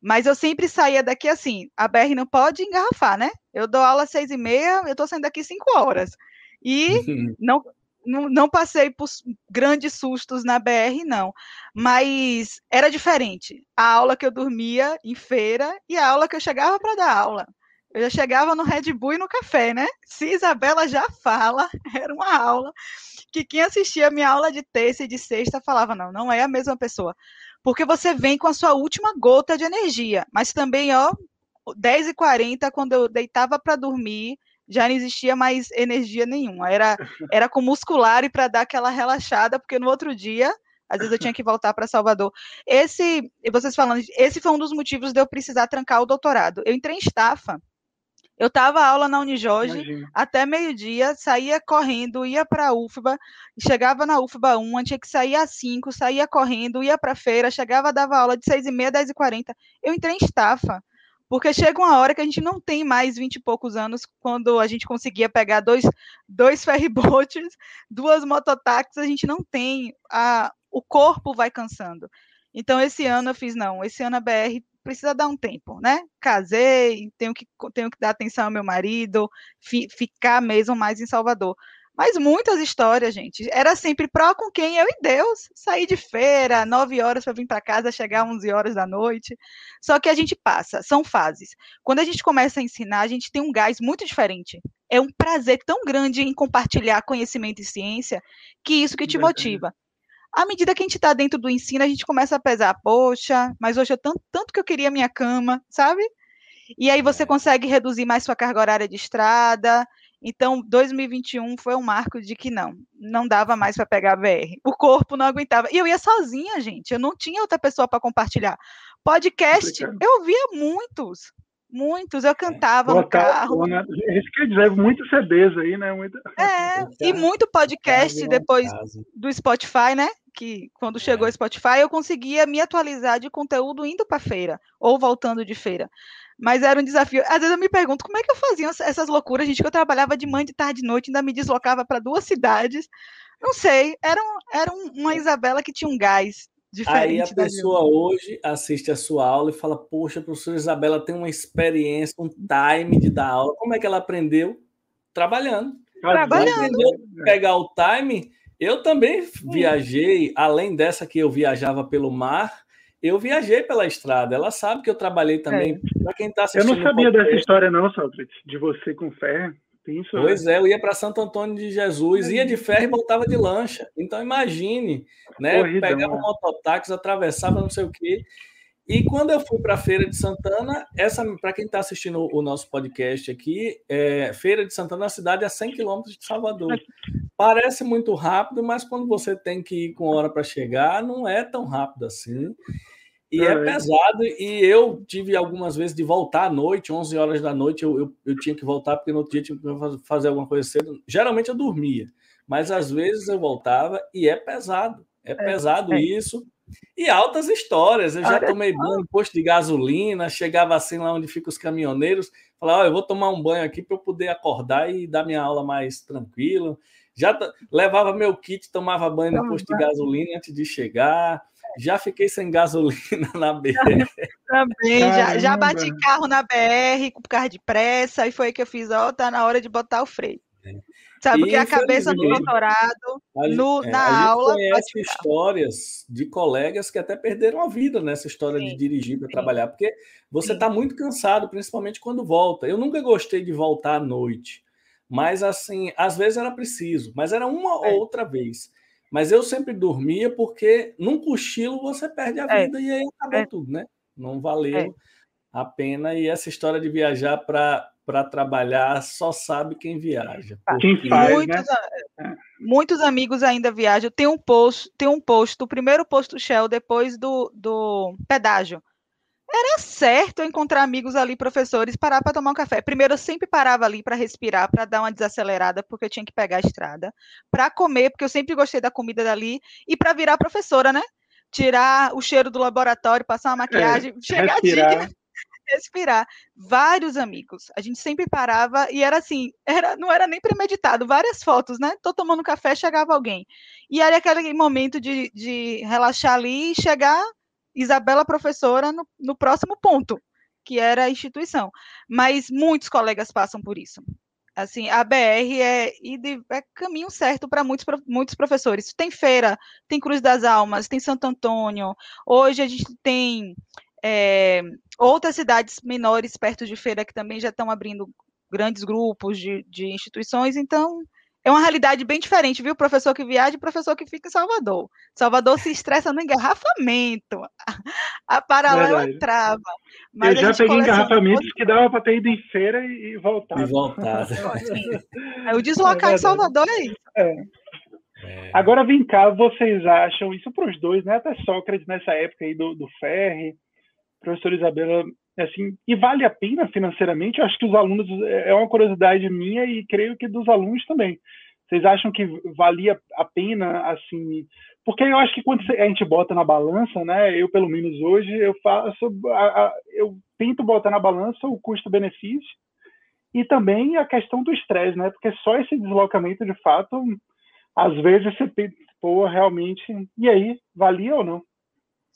Mas eu sempre saía daqui assim. A BR não pode engarrafar, né? Eu dou aula às seis e meia, eu estou saindo daqui cinco horas. E não, não, passei por grandes sustos na BR, não. Mas era diferente. A aula que eu dormia em feira e a aula que eu chegava para dar aula. Eu já chegava no Red Bull e no café, né? Se Isabela já fala, era uma aula que quem assistia a minha aula de terça e de sexta falava: não, não é a mesma pessoa. Porque você vem com a sua última gota de energia. Mas também, ó, 10h40, quando eu deitava para dormir, já não existia mais energia nenhuma. Era, era com muscular e para dar aquela relaxada, porque no outro dia, às vezes eu tinha que voltar para Salvador. Esse, vocês falando, esse foi um dos motivos de eu precisar trancar o doutorado. Eu entrei em estafa eu estava aula na Unijorge Imagina. até meio-dia, saía correndo, ia para a UFBA, chegava na UFBA 1, tinha que sair às 5, saía correndo, ia para a feira, chegava, dava aula de 6 e meia, 10 e 40. Eu entrei em estafa, porque chega uma hora que a gente não tem mais 20 e poucos anos, quando a gente conseguia pegar dois, dois ferryboats, duas mototáxis, a gente não tem, a, o corpo vai cansando. Então, esse ano eu fiz, não, esse ano a BR precisa dar um tempo, né? Casei, tenho que, tenho que dar atenção ao meu marido, fi, ficar mesmo mais em Salvador. Mas muitas histórias, gente. Era sempre pró com quem? Eu e Deus. Sair de feira, nove horas para vir para casa, chegar 11 horas da noite. Só que a gente passa, são fases. Quando a gente começa a ensinar, a gente tem um gás muito diferente. É um prazer tão grande em compartilhar conhecimento e ciência que isso que te motiva à medida que a gente está dentro do ensino, a gente começa a pesar, poxa, mas hoje é tanto, tanto que eu queria minha cama, sabe? E aí você é. consegue reduzir mais sua carga horária de estrada. Então, 2021 foi um marco de que não, não dava mais para pegar VR. O corpo não aguentava. E eu ia sozinha, gente. Eu não tinha outra pessoa para compartilhar. Podcast, eu via muitos. Muitos, eu cantava no carro. Né? Isso quer dizer, muitos CDs aí, né? Muito... É, e muito podcast depois do Spotify, né? Que quando chegou o é. Spotify, eu conseguia me atualizar de conteúdo indo para feira ou voltando de feira. Mas era um desafio. Às vezes eu me pergunto como é que eu fazia essas loucuras, gente, que eu trabalhava de manhã, de tarde, de noite, ainda me deslocava para duas cidades. Não sei, era, um, era uma Isabela que tinha um gás diferente. Aí a pessoa hoje assiste a sua aula e fala: Poxa, a professora Isabela tem uma experiência, um time de dar aula. Como é que ela aprendeu? Trabalhando. Trabalhando. Ela aprendeu a pegar o time. Eu também viajei, além dessa que eu viajava pelo mar, eu viajei pela estrada. Ela sabe que eu trabalhei também. É. Para quem está assistindo. Eu não sabia dessa história, não, Sócrates, de você com fé. Isso, pois é, eu ia para Santo Antônio de Jesus, ia de ferro e voltava de lancha. Então imagine, né? Corridão, pegava um mototáxi, atravessava não sei o quê. E quando eu fui para a Feira de Santana, essa para quem está assistindo o nosso podcast aqui, é, Feira de Santana é uma cidade a 100 quilômetros de Salvador. Parece muito rápido, mas quando você tem que ir com hora para chegar, não é tão rápido assim. E é, é pesado, e eu tive algumas vezes de voltar à noite, 11 horas da noite, eu, eu, eu, tinha que voltar, porque no outro dia tinha que fazer alguma coisa cedo. Geralmente eu dormia, mas às vezes eu voltava, e é pesado, é, é pesado é. isso. E altas histórias, eu já tomei banho em posto de gasolina, chegava assim lá onde ficam os caminhoneiros, falava, oh, eu vou tomar um banho aqui para eu poder acordar e dar minha aula mais tranquilo. Já levava meu kit, tomava banho no posto de gasolina antes de chegar já fiquei sem gasolina na BR. Também, já, já bati carro na BR com carro de pressa, e foi aí que eu fiz, ó, tá na hora de botar o freio. É. Sabe, porque a cabeça do doutorado, no, é, na a aula. Conhece histórias de colegas que até perderam a vida nessa história sim, de dirigir para trabalhar, porque você está muito cansado, principalmente quando volta. Eu nunca gostei de voltar à noite, mas assim, às vezes era preciso, mas era uma é. outra vez. Mas eu sempre dormia porque num cochilo você perde a é. vida é. e aí acabou é. tudo, né? Não valeu é. a pena. E essa história de viajar para para trabalhar só sabe quem viaja. Quem faz, muitos, né? muitos amigos ainda viajam. Tem um posto, tem um posto, o primeiro posto Shell depois do, do pedágio era certo eu encontrar amigos ali, professores, parar para tomar um café. Primeiro, eu sempre parava ali para respirar, para dar uma desacelerada, porque eu tinha que pegar a estrada, para comer, porque eu sempre gostei da comida dali, e para virar professora, né? Tirar o cheiro do laboratório, passar uma é, maquiagem, é, chegar respirar. dia, respirar. Vários amigos. A gente sempre parava e era assim, era, não era nem premeditado, várias fotos, né? Tô tomando café, chegava alguém. E era aquele momento de, de relaxar ali e chegar Isabela professora no, no próximo ponto, que era a instituição. Mas muitos colegas passam por isso. Assim, a BR é, é caminho certo para muitos, muitos professores. Tem feira, tem Cruz das Almas, tem Santo Antônio. Hoje a gente tem é, outras cidades menores perto de feira que também já estão abrindo grandes grupos de, de instituições. Então, é uma realidade bem diferente, viu? Professor que viaja e professor que fica em Salvador. Salvador se estressa no engarrafamento, a paralela trava. Mas eu já peguei engarrafamentos que dava para ter ido em feira e, voltar. E voltar. o deslocar é em Salvador é isso. É. É. Agora vem cá, vocês acham, isso para os dois, né? Até Sócrates nessa época aí do, do Ferre, professor Isabela assim, e vale a pena financeiramente? Eu acho que os alunos, é uma curiosidade minha e creio que dos alunos também. Vocês acham que valia a pena, assim, porque eu acho que quando a gente bota na balança, né, eu pelo menos hoje, eu faço, eu tento botar na balança o custo-benefício e também a questão do estresse, né, porque só esse deslocamento, de fato, às vezes você pô, realmente, e aí, valia ou não?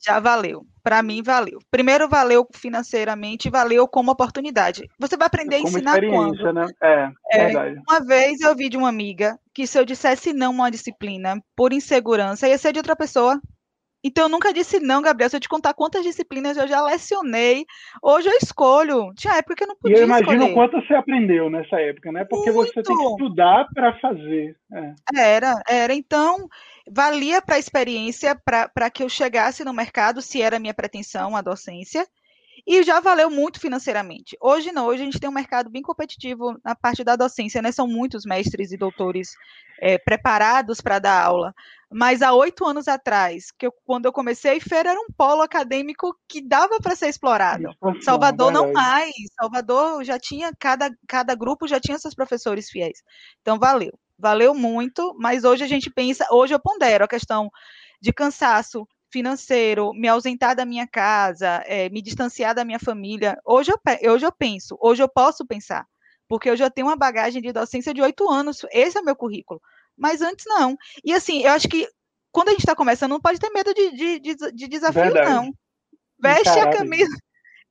Já valeu. Para mim, valeu. Primeiro, valeu financeiramente, valeu como oportunidade. Você vai aprender como a ensinar quando? Né? É, é, verdade. Uma vez eu vi de uma amiga que se eu dissesse não uma disciplina por insegurança, ia ser de outra pessoa. Então, eu nunca disse não, Gabriel. Se eu te contar quantas disciplinas eu já lecionei, hoje eu escolho. Tinha época que eu não podia. E eu imagino escolher. quanto você aprendeu nessa época, né? Porque Muito. você tem que estudar para fazer. É. Era, era. Então, valia para a experiência, para que eu chegasse no mercado, se era a minha pretensão, a docência, e já valeu muito financeiramente. Hoje não, hoje a gente tem um mercado bem competitivo na parte da docência, né? São muitos mestres e doutores é, preparados para dar aula. Mas há oito anos atrás, que eu, quando eu comecei, Feira era um polo acadêmico que dava para ser explorado. Salvador não mais. Salvador já tinha, cada, cada grupo já tinha seus professores fiéis. Então valeu valeu muito, mas hoje a gente pensa, hoje eu pondero a questão de cansaço financeiro, me ausentar da minha casa, é, me distanciar da minha família. Hoje eu, hoje eu penso, hoje eu posso pensar, porque eu já tenho uma bagagem de docência de oito anos, esse é meu currículo. Mas antes não. E assim, eu acho que quando a gente está começando, não pode ter medo de, de, de, de desafio, Verdade. não. Veste a camisa.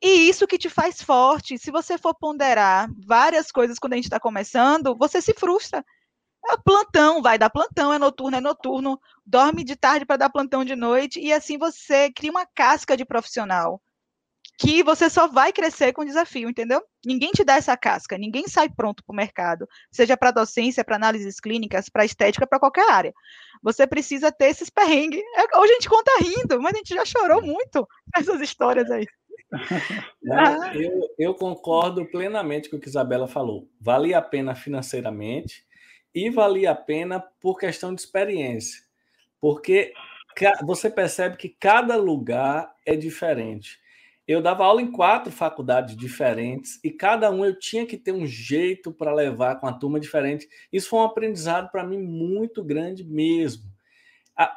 E isso que te faz forte. Se você for ponderar várias coisas quando a gente está começando, você se frustra. É plantão, vai dar plantão, é noturno, é noturno, dorme de tarde para dar plantão de noite, e assim você cria uma casca de profissional que você só vai crescer com desafio, entendeu? Ninguém te dá essa casca, ninguém sai pronto para o mercado, seja para docência, para análises clínicas, para estética, para qualquer área. Você precisa ter esses perrengues. É, hoje a gente conta rindo, mas a gente já chorou muito nessas histórias aí. Não, eu, eu concordo plenamente com o que Isabela falou. Valia a pena financeiramente, e valia a pena por questão de experiência, porque você percebe que cada lugar é diferente. Eu dava aula em quatro faculdades diferentes e cada um eu tinha que ter um jeito para levar com a turma diferente. Isso foi um aprendizado para mim muito grande mesmo.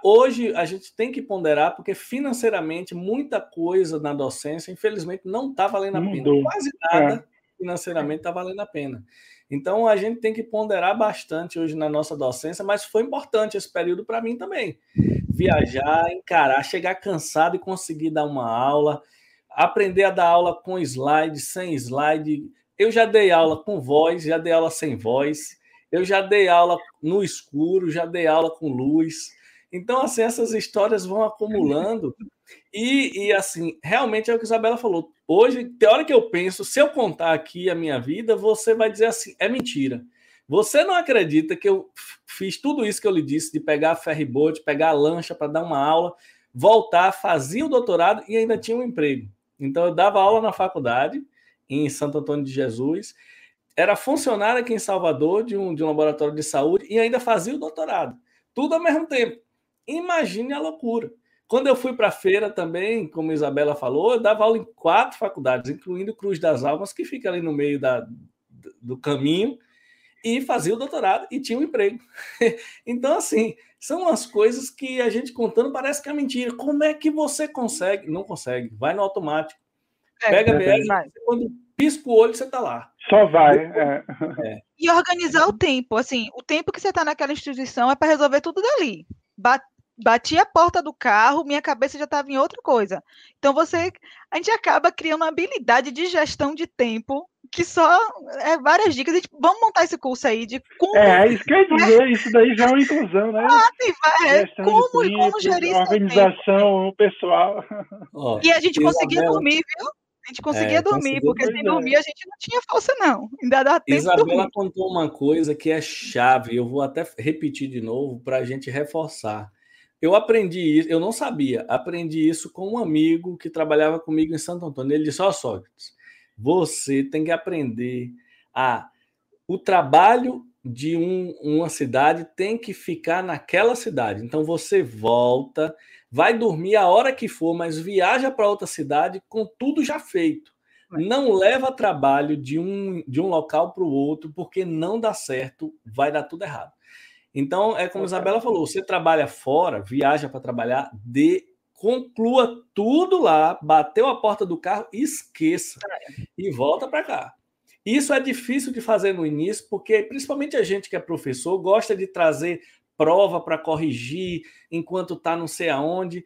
Hoje a gente tem que ponderar, porque financeiramente muita coisa na docência, infelizmente, não está valendo a pena. Quase nada é. financeiramente está valendo a pena. Então a gente tem que ponderar bastante hoje na nossa docência, mas foi importante esse período para mim também. Viajar, encarar, chegar cansado e conseguir dar uma aula, aprender a dar aula com slide, sem slide. Eu já dei aula com voz, já dei aula sem voz, eu já dei aula no escuro, já dei aula com luz. Então, assim, essas histórias vão acumulando. E, e, assim, realmente é o que a Isabela falou. Hoje, tem hora que eu penso, se eu contar aqui a minha vida, você vai dizer assim: é mentira. Você não acredita que eu fiz tudo isso que eu lhe disse, de pegar a ferryboat, pegar a lancha para dar uma aula, voltar, fazia o doutorado e ainda tinha um emprego. Então, eu dava aula na faculdade, em Santo Antônio de Jesus, era funcionário aqui em Salvador de um, de um laboratório de saúde e ainda fazia o doutorado. Tudo ao mesmo tempo. Imagine a loucura. Quando eu fui para a feira também, como a Isabela falou, eu dava aula em quatro faculdades, incluindo Cruz das Almas, que fica ali no meio da, do caminho, e fazia o doutorado e tinha um emprego. então, assim, são as coisas que a gente contando parece que é mentira. Como é que você consegue? Não consegue, vai no automático. É, Pega a BR, quando pisca o olho, você está lá. Só vai. É. É. E organizar o tempo. Assim, o tempo que você está naquela instituição é para resolver tudo dali bati a porta do carro, minha cabeça já estava em outra coisa. Então você, a gente acaba criando uma habilidade de gestão de tempo que só é várias dicas. Gente, vamos montar esse curso aí de como. É, isso quer dizer, isso daí já é uma inclusão, né? Ah, sim, vai. É, como, tempo, como gerir organização, o pessoal. Oh, e a gente conseguia Isabela... dormir, viu? A gente conseguia é, dormir, porque sem dormir a gente não tinha força, não. Ainda dá tempo Isabela contou uma coisa que é chave, eu vou até repetir de novo para a gente reforçar. Eu aprendi isso, eu não sabia, aprendi isso com um amigo que trabalhava comigo em Santo Antônio. Ele disse: Ó, oh, Sócrates, você tem que aprender a. O trabalho de um, uma cidade tem que ficar naquela cidade. Então você volta, vai dormir a hora que for, mas viaja para outra cidade com tudo já feito. Não leva trabalho de um, de um local para o outro, porque não dá certo, vai dar tudo errado. Então, é como a Isabela falou: você trabalha fora, viaja para trabalhar, de conclua tudo lá, bateu a porta do carro, esqueça e volta para cá. Isso é difícil de fazer no início, porque principalmente a gente que é professor gosta de trazer prova para corrigir enquanto está não sei aonde.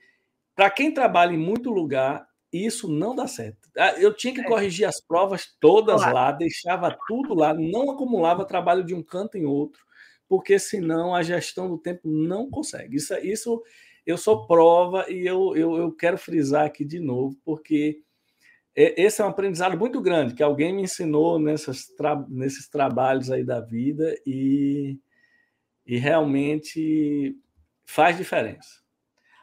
Para quem trabalha em muito lugar, isso não dá certo. Ah, eu tinha que é. corrigir as provas todas lá, deixava tudo lá, não acumulava trabalho de um canto em outro porque senão a gestão do tempo não consegue. Isso, isso eu sou prova e eu, eu, eu quero frisar aqui de novo, porque esse é um aprendizado muito grande que alguém me ensinou nessas nesses trabalhos aí da vida e, e realmente faz diferença.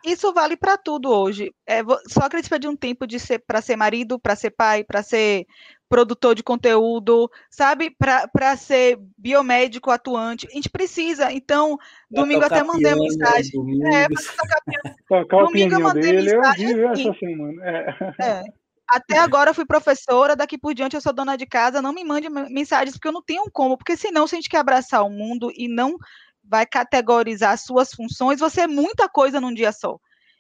Isso vale para tudo hoje. É, Sócrates pediu um tempo de ser para ser marido, para ser pai, para ser produtor de conteúdo, sabe? Para ser biomédico atuante. A gente precisa. Então, domingo até mandei piano, mensagem. Domingo. É, tocar piano. Tocar o domingo eu mandei dele, mensagem. Eu vi assim. essa semana. É. é. Até agora eu fui professora, daqui por diante eu sou dona de casa, não me mande mensagens, porque eu não tenho como, porque senão, se a gente quer abraçar o mundo e não vai categorizar suas funções, você é muita coisa num dia só.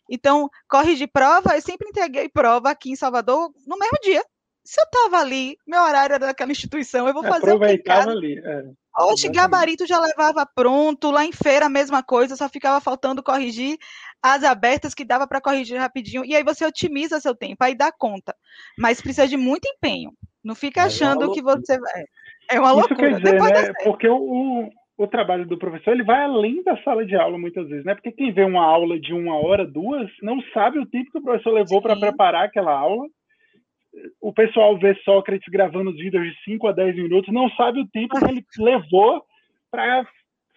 Então, corrigir prova, eu sempre entreguei prova aqui em Salvador no mesmo dia. Se eu estava ali, meu horário era daquela instituição, eu vou fazer Aproveitava ali. É. Oxe, gabarito já levava pronto, lá em feira a mesma coisa, só ficava faltando corrigir as abertas que dava para corrigir rapidinho. E aí você otimiza seu tempo, aí dá conta. Mas precisa de muito empenho. Não fica é achando que você vai. É uma loucura. Isso quer dizer, né? Porque o, o trabalho do professor ele vai além da sala de aula muitas vezes, né? Porque quem vê uma aula de uma hora, duas, não sabe o tempo que o professor levou para preparar aquela aula. O pessoal vê Sócrates gravando os vídeos de 5 a 10 minutos, não sabe o tempo que ele levou para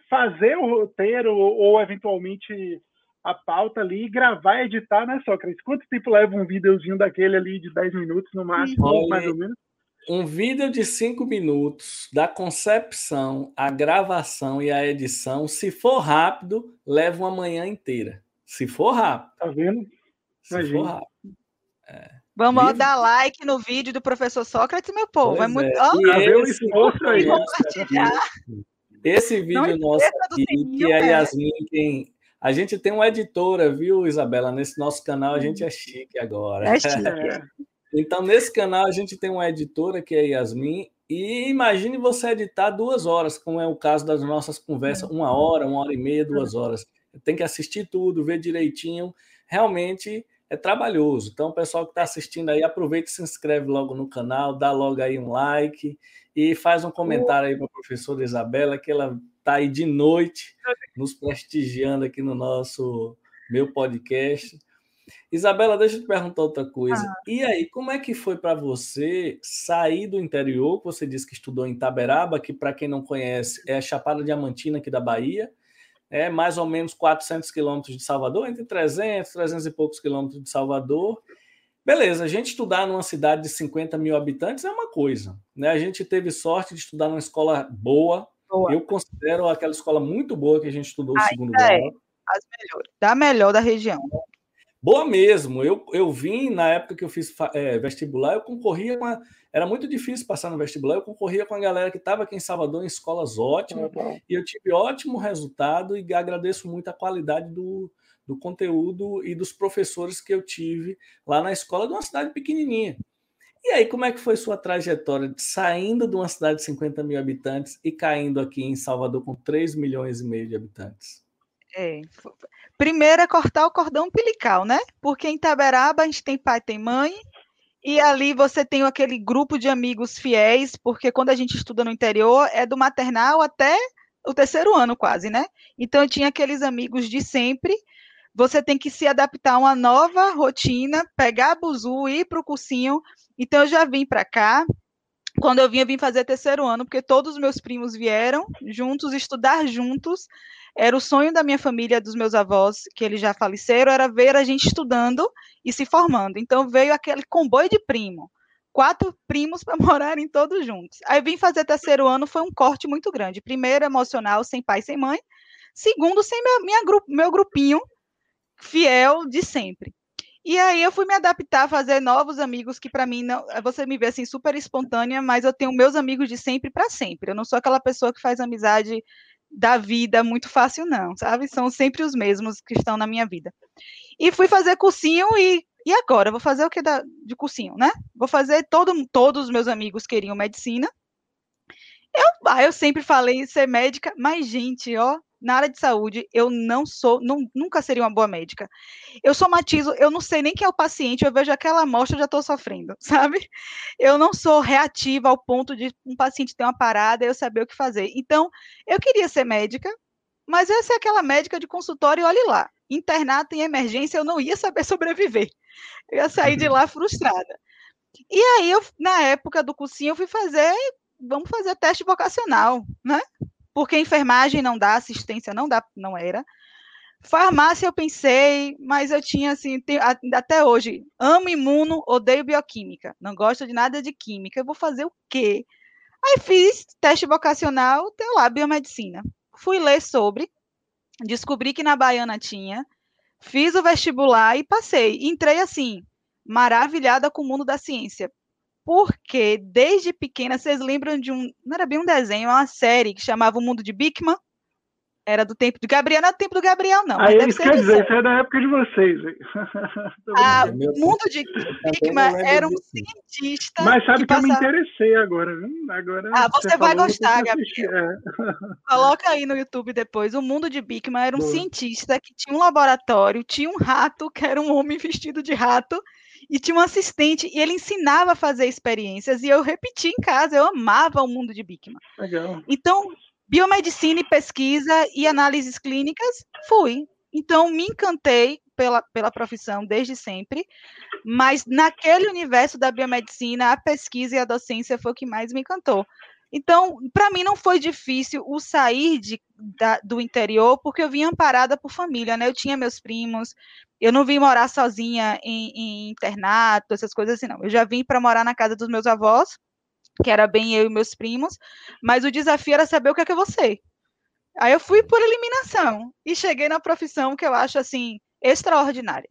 fazer o roteiro ou, eventualmente a pauta ali e gravar e editar, né, Sócrates? Quanto tempo leva um videozinho daquele ali de 10 minutos no máximo, Olha, mais ou menos? Um vídeo de cinco minutos, da concepção, a gravação e a edição, se for rápido, leva uma manhã inteira. Se for rápido. Tá vendo? Se Imagina. for rápido. É. Vamos dar like no vídeo do professor Sócrates, meu povo. Pois é muito. É. Oh, esse, esforço aí. Esse vídeo Não nosso aqui, que é a Yasmin quem. A gente tem uma editora, viu, Isabela? Nesse nosso canal a gente é chique agora. É chique. É. Então, nesse canal, a gente tem uma editora que é a Yasmin, e imagine você editar duas horas, como é o caso das nossas conversas, uma hora, uma hora e meia, duas horas. Tem que assistir tudo, ver direitinho. Realmente é trabalhoso. Então, o pessoal que está assistindo aí, aproveita e se inscreve logo no canal, dá logo aí um like e faz um comentário aí para a professora Isabela, que ela está aí de noite nos prestigiando aqui no nosso meu podcast. Isabela, deixa eu te perguntar outra coisa. Ah. E aí, como é que foi para você sair do interior? Você disse que estudou em Taberaba, que para quem não conhece é a Chapada Diamantina aqui da Bahia, é mais ou menos 400 quilômetros de Salvador, entre 300, 300 e poucos quilômetros de Salvador. Beleza, a gente estudar numa cidade de 50 mil habitantes é uma coisa. Né? A gente teve sorte de estudar numa escola boa. boa. Eu considero aquela escola muito boa que a gente estudou o segundo é. grau. As melhores, da melhor da região. Boa mesmo. Eu, eu vim, na época que eu fiz é, vestibular, eu concorria com a, Era muito difícil passar no vestibular, eu concorria com a galera que estava aqui em Salvador em escolas ótimas, uhum. e eu tive ótimo resultado e agradeço muito a qualidade do, do conteúdo e dos professores que eu tive lá na escola de uma cidade pequenininha. E aí, como é que foi sua trajetória de saindo de uma cidade de 50 mil habitantes e caindo aqui em Salvador com 3 milhões e meio de habitantes? É, primeiro é cortar o cordão umbilical, né? Porque em Taberaba a gente tem pai, tem mãe, e ali você tem aquele grupo de amigos fiéis, porque quando a gente estuda no interior é do maternal até o terceiro ano quase, né? Então eu tinha aqueles amigos de sempre. Você tem que se adaptar a uma nova rotina, pegar a buzu, ir para o cursinho. Então eu já vim para cá. Quando eu vim, eu vim fazer terceiro ano, porque todos os meus primos vieram juntos, estudar juntos. Era o sonho da minha família, dos meus avós, que eles já faleceram, era ver a gente estudando e se formando. Então veio aquele comboio de primo, quatro primos para morarem todos juntos. Aí vim fazer terceiro ano, foi um corte muito grande. Primeiro, emocional, sem pai, sem mãe. Segundo, sem minha, minha meu grupinho fiel de sempre. E aí eu fui me adaptar a fazer novos amigos que para mim não, você me vê assim super espontânea, mas eu tenho meus amigos de sempre para sempre. Eu não sou aquela pessoa que faz amizade da vida muito fácil, não, sabe? São sempre os mesmos que estão na minha vida. E fui fazer cursinho e, e agora? Vou fazer o que da, de cursinho, né? Vou fazer, todo, todos os meus amigos queriam medicina. Eu, ah, eu sempre falei ser médica, mas, gente, ó, na área de saúde, eu não sou, não, nunca seria uma boa médica. Eu somatizo, eu não sei nem quem é o paciente, eu vejo aquela amostra, eu já estou sofrendo, sabe? Eu não sou reativa ao ponto de um paciente ter uma parada e eu saber o que fazer. Então, eu queria ser médica, mas eu ser aquela médica de consultório olhe lá. Internato em emergência, eu não ia saber sobreviver. Eu ia sair de lá frustrada. E aí, eu, na época do cursinho, eu fui fazer, vamos fazer teste vocacional, né? Porque enfermagem não dá, assistência não dá, não era. Farmácia eu pensei, mas eu tinha assim, até hoje, amo imuno, odeio bioquímica, não gosto de nada de química, eu vou fazer o quê? Aí fiz teste vocacional, tem lá, biomedicina. Fui ler sobre, descobri que na Baiana tinha, fiz o vestibular e passei. Entrei assim, maravilhada com o mundo da ciência porque desde pequena, vocês lembram de um, não era bem um desenho, é uma série que chamava O Mundo de Bikman? Era do tempo do Gabriel, não é do tempo do Gabriel, não. Aí isso quer dizer, isso é da época de vocês. ah, o mundo de Bigman era um cientista. Mas sabe que, que eu me interessei agora, viu? agora. Ah, você, você vai gostar, Gabriel. É. Coloca aí no YouTube depois. O mundo de Bigman era um Boa. cientista que tinha um laboratório, tinha um rato, que era um homem vestido de rato, e tinha um assistente, e ele ensinava a fazer experiências, e eu repeti em casa, eu amava o mundo de Bigman. Legal. Então, biomedicina e pesquisa e análises clínicas, fui. Então, me encantei pela, pela profissão desde sempre, mas naquele universo da biomedicina, a pesquisa e a docência foi o que mais me encantou. Então, para mim não foi difícil o sair de, da, do interior, porque eu vinha amparada por família, né? Eu tinha meus primos, eu não vim morar sozinha em, em internato, essas coisas assim, não. Eu já vim para morar na casa dos meus avós, que era bem eu e meus primos, mas o desafio era saber o que é que eu vou ser. Aí eu fui por eliminação e cheguei na profissão que eu acho assim extraordinária.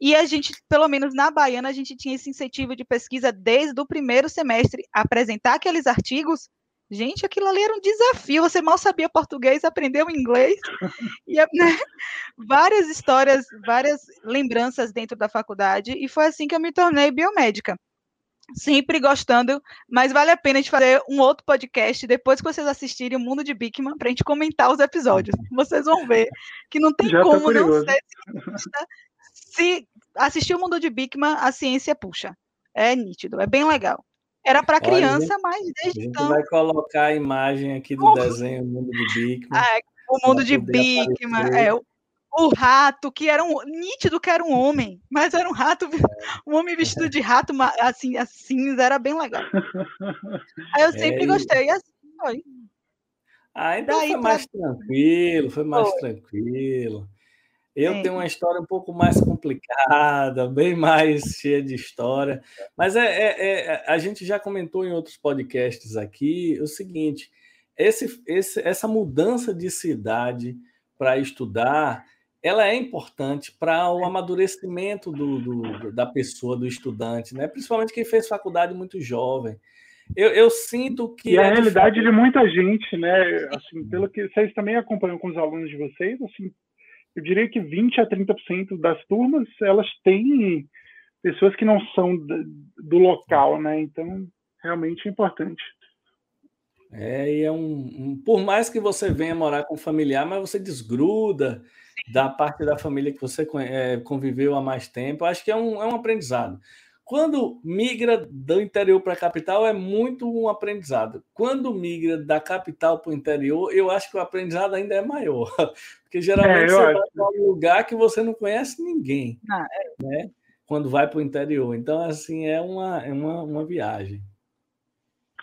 E a gente, pelo menos na Baiana, a gente tinha esse incentivo de pesquisa desde o primeiro semestre, apresentar aqueles artigos. Gente, aquilo ali era um desafio. Você mal sabia português, aprendeu inglês. E né, várias histórias, várias lembranças dentro da faculdade. E foi assim que eu me tornei biomédica sempre gostando, mas vale a pena a gente fazer um outro podcast depois que vocês assistirem o Mundo de Bigman para a gente comentar os episódios. Vocês vão ver que não tem Já como não ser cientista. Se assistir o Mundo de Bigman, a ciência puxa. É nítido, é bem legal. Era para criança, Olha, mas desde então. A gente então... vai colocar a imagem aqui do desenho Mundo de Bigman. Ah, o Mundo de Bigman, é, o o rato, que era um nítido que era um homem, mas era um rato, um homem vestido de rato, assim, assim, era bem legal. Aí eu sempre é, gostei, assim foi. Ah, então Daí foi mais pra... tranquilo, foi mais foi. tranquilo. Eu é. tenho uma história um pouco mais complicada, bem mais cheia de história. Mas é, é, é, a gente já comentou em outros podcasts aqui o seguinte: esse, esse, essa mudança de cidade para estudar ela é importante para o amadurecimento do, do, da pessoa, do estudante, né? principalmente quem fez faculdade muito jovem. Eu, eu sinto que. E a é realidade de muita gente, né? Assim, pelo que vocês também acompanham com os alunos de vocês, assim, eu diria que 20 a 30% das turmas elas têm pessoas que não são do local, né? Então, realmente é importante. É, e é um, um, por mais que você venha morar com familiar, mas você desgruda, da parte da família que você é, conviveu há mais tempo. Acho que é um, é um aprendizado. Quando migra do interior para a capital, é muito um aprendizado. Quando migra da capital para o interior, eu acho que o aprendizado ainda é maior. Porque geralmente é, você vai para um lugar que você não conhece ninguém. Ah, é. né? Quando vai para o interior. Então, assim, é uma, é uma, uma viagem.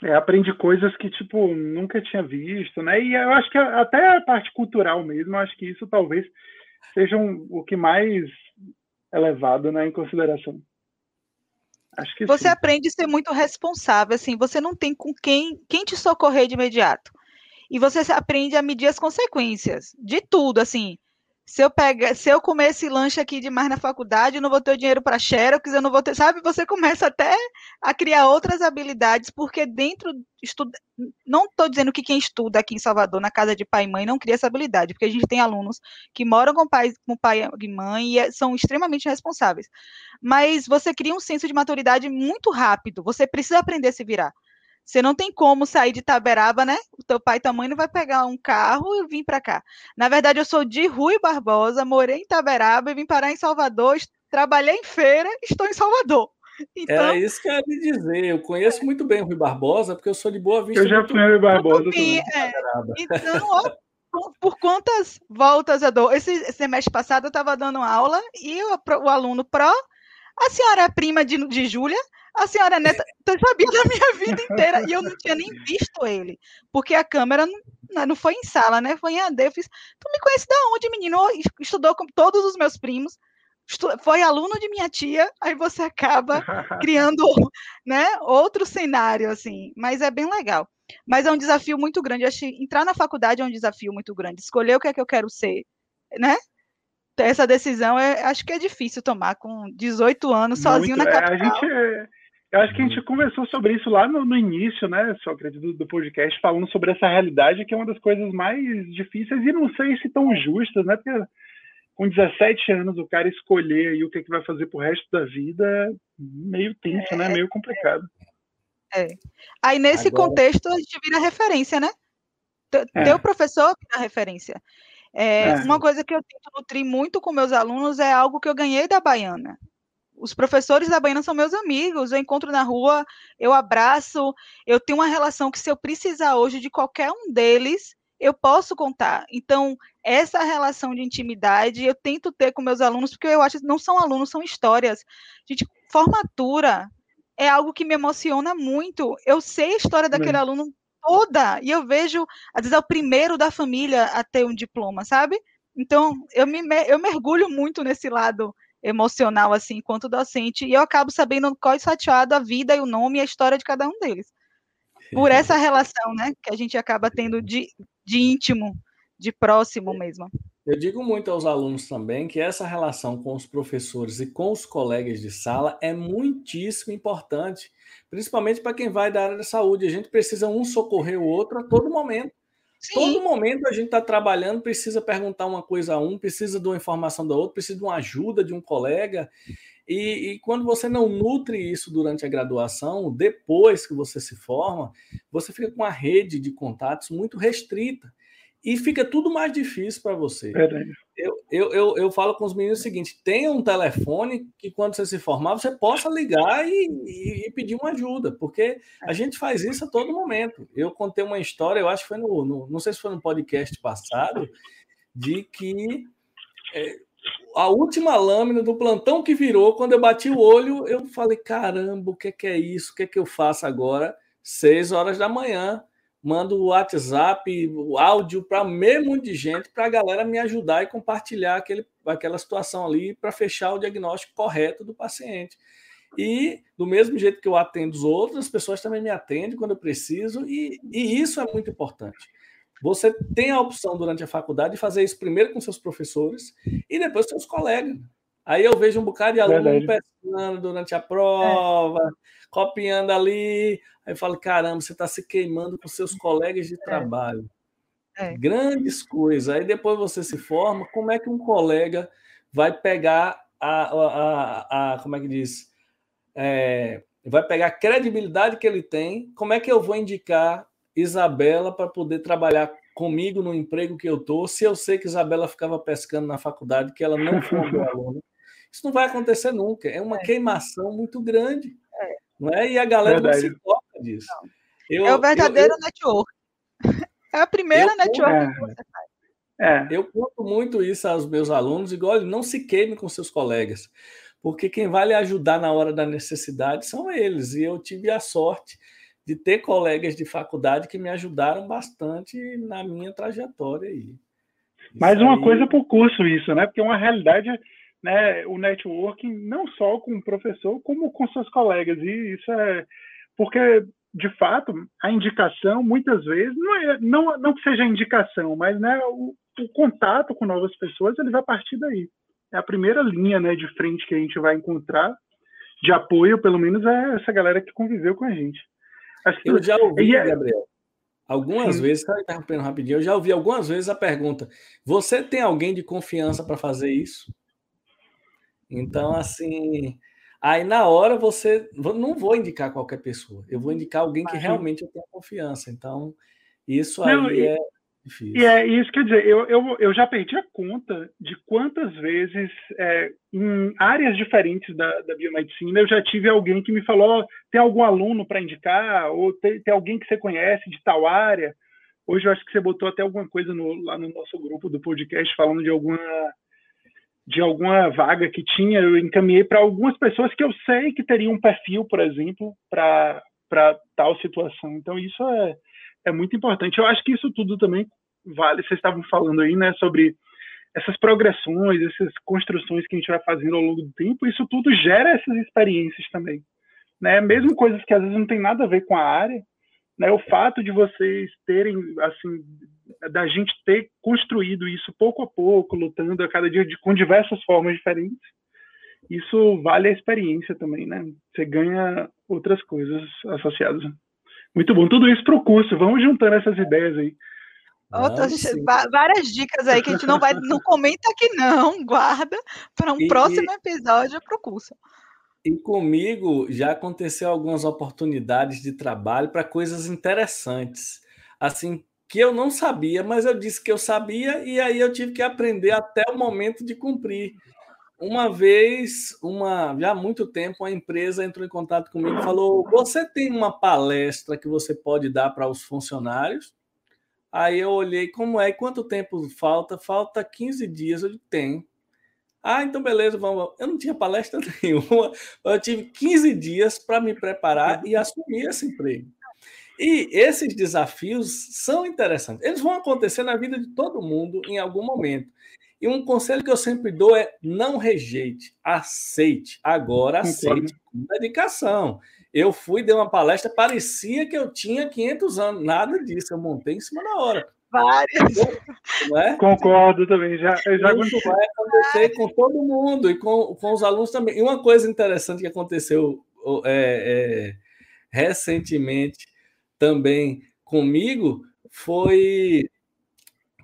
É, aprende coisas que, tipo, nunca tinha visto, né? E eu acho que até a parte cultural mesmo, acho que isso talvez seja um, o que mais é levado né, em consideração. Você sim. aprende a ser muito responsável, assim, você não tem com quem, quem te socorrer de imediato. E você aprende a medir as consequências de tudo, assim se eu pegar, se eu comer esse lanche aqui demais na faculdade, eu não vou ter o dinheiro para xerox, eu não vou ter, sabe? Você começa até a criar outras habilidades, porque dentro estuda, não estou dizendo que quem estuda aqui em Salvador, na casa de pai e mãe, não cria essa habilidade, porque a gente tem alunos que moram com pai, com pai e mãe e é, são extremamente responsáveis. Mas você cria um senso de maturidade muito rápido, você precisa aprender a se virar. Você não tem como sair de Taberaba, né? O teu pai e tua mãe não vai pegar um carro e vir para cá. Na verdade, eu sou de Rui Barbosa, morei em Taberaba e vim parar em Salvador, trabalhei em feira, estou em Salvador. Então, é isso que eu ia lhe dizer. Eu conheço muito bem o Rui Barbosa, porque eu sou de Boa Vista. Eu já fui Rui Barbosa também. É. Então, ó, por quantas voltas eu dou? Esse semestre passado eu estava dando aula e o, o aluno pró, a senhora é prima de, de Júlia, a senhora neta, eu sabia da minha vida inteira e eu não tinha nem visto ele, porque a câmera não, né, não foi em sala, né? Foi em AD. Eu fiz, tu me conhece da onde, menino? Estudou com todos os meus primos, foi aluno de minha tia, aí você acaba criando, né, outro cenário assim, mas é bem legal. Mas é um desafio muito grande. Acho que entrar na faculdade é um desafio muito grande. Escolher o que é que eu quero ser, né? Essa decisão é, acho que é difícil tomar com 18 anos sozinho muito, na capital. É, a gente Eu acho que a gente conversou sobre isso lá no, no início, né, Sócrates, do, do, podcast, falando sobre essa realidade que é uma das coisas mais difíceis e não sei se tão justas, né? Porque com 17 anos o cara escolher aí o que, é que vai fazer pro resto da vida é meio tenso, né? é, né? Meio complicado. É. Aí nesse Agora... contexto a gente vira referência, né? É. Teu professor vira referência. É, é, uma coisa que eu tento nutrir muito com meus alunos é algo que eu ganhei da Baiana. Os professores da Baiana são meus amigos, eu encontro na rua, eu abraço, eu tenho uma relação que se eu precisar hoje de qualquer um deles, eu posso contar. Então, essa relação de intimidade eu tento ter com meus alunos, porque eu acho que não são alunos, são histórias. Gente, formatura é algo que me emociona muito. Eu sei a história daquele aluno toda, e eu vejo, às vezes, é o primeiro da família a ter um diploma, sabe? Então, eu, me, eu mergulho muito nesse lado emocional, assim, enquanto docente, e eu acabo sabendo qual é sateado a vida e o nome e a história de cada um deles. Por essa relação, né, que a gente acaba tendo de, de íntimo, de próximo mesmo. Eu digo muito aos alunos também que essa relação com os professores e com os colegas de sala é muitíssimo importante, principalmente para quem vai da área da saúde. A gente precisa um socorrer o outro a todo momento. Todo momento a gente está trabalhando, precisa perguntar uma coisa a um, precisa de uma informação da outra, precisa de uma ajuda de um colega. E, e, quando você não nutre isso durante a graduação, depois que você se forma, você fica com uma rede de contatos muito restrita e fica tudo mais difícil para você. Eu, eu, eu, eu, falo com os meninos o seguinte: tenha um telefone que quando você se formar, você possa ligar e, e, e, pedir uma ajuda, porque a gente faz isso a todo momento. Eu contei uma história, eu acho que foi no, no não sei se foi no podcast passado, de que é, a última lâmina do plantão que virou, quando eu bati o olho, eu falei: caramba, o que é, que é isso? O que é que eu faço agora? Seis horas da manhã mando o WhatsApp, o áudio para meio monte de gente para a galera me ajudar e compartilhar aquele, aquela situação ali para fechar o diagnóstico correto do paciente. E do mesmo jeito que eu atendo os outros, as pessoas também me atendem quando eu preciso, e, e isso é muito importante. Você tem a opção durante a faculdade de fazer isso primeiro com seus professores e depois com seus colegas. Aí eu vejo um bocado de aluno pesquisando durante a prova, é. copiando ali. Aí eu falo, caramba, você está se queimando com seus colegas de é. trabalho. É. Grandes coisas. Aí depois você se forma, como é que um colega vai pegar a, a, a, a como é que diz? É, vai pegar a credibilidade que ele tem. Como é que eu vou indicar Isabela para poder trabalhar comigo no emprego que eu tô, se eu sei que Isabela ficava pescando na faculdade, que ela não foi uma boa aluna. Isso não vai acontecer nunca. É uma é. queimação muito grande. É. Não é? E a galera Verdade. não se toca disso. Eu, é o verdadeiro eu, network. É a primeira eu, network que você faz. É. Eu conto muito isso aos meus alunos, igual não se queime com seus colegas, porque quem vai lhe ajudar na hora da necessidade são eles. E eu tive a sorte de ter colegas de faculdade que me ajudaram bastante na minha trajetória aí. Mais uma aí... coisa para o curso isso, né? Porque é uma realidade né, o networking não só com o professor, como com seus colegas. E isso é porque, de fato, a indicação, muitas vezes, não, é, não, não que seja indicação, mas né, o, o contato com novas pessoas ele vai partir daí. É a primeira linha né, de frente que a gente vai encontrar de apoio, pelo menos, é essa galera que conviveu com a gente. Que... Eu já ouvi, é... Gabriel, algumas Sim. vezes, só interrompendo rapidinho, eu já ouvi algumas vezes a pergunta: você tem alguém de confiança para fazer isso? Então, assim, aí na hora você. Não vou indicar qualquer pessoa, eu vou indicar alguém que realmente eu tenha confiança. Então, isso aí não, e, é difícil. E é isso, quer dizer, eu, eu, eu já perdi a conta de quantas vezes, é, em áreas diferentes da, da biomedicina, eu já tive alguém que me falou: tem algum aluno para indicar, ou tem, tem alguém que você conhece de tal área. Hoje eu acho que você botou até alguma coisa no, lá no nosso grupo do podcast falando de alguma de alguma vaga que tinha, eu encaminhei para algumas pessoas que eu sei que teriam um perfil, por exemplo, para tal situação. Então, isso é, é muito importante. Eu acho que isso tudo também vale. Vocês estavam falando aí, né, sobre essas progressões, essas construções que a gente vai fazendo ao longo do tempo. Isso tudo gera essas experiências também. Né? Mesmo coisas que às vezes não tem nada a ver com a área, né? O fato de vocês terem, assim, da gente ter construído isso pouco a pouco, lutando a cada dia de, com diversas formas diferentes, isso vale a experiência também, né? Você ganha outras coisas associadas. Muito bom. Tudo isso para o curso. Vamos juntando essas ideias aí. Outras, várias dicas aí que a gente não vai, não comenta aqui não, guarda para um e, próximo episódio para o curso. E comigo já aconteceu algumas oportunidades de trabalho para coisas interessantes, assim que eu não sabia, mas eu disse que eu sabia e aí eu tive que aprender até o momento de cumprir. Uma vez, uma já há muito tempo, a empresa entrou em contato comigo e falou: "Você tem uma palestra que você pode dar para os funcionários?" Aí eu olhei como é, quanto tempo falta? Falta 15 dias. Eu disse, tem. Ah, então beleza, vamos. Eu não tinha palestra nenhuma. Eu tive 15 dias para me preparar e assumir esse emprego. E esses desafios são interessantes. Eles vão acontecer na vida de todo mundo em algum momento. E um conselho que eu sempre dou é não rejeite, aceite. Agora aceite com dedicação. Eu fui, dei uma palestra, parecia que eu tinha 500 anos. Nada disso, eu montei em cima da hora. Várias. É? Concordo também, já, já Isso vai acontecer com todo mundo e com, com os alunos também. E uma coisa interessante que aconteceu é, é, recentemente também comigo foi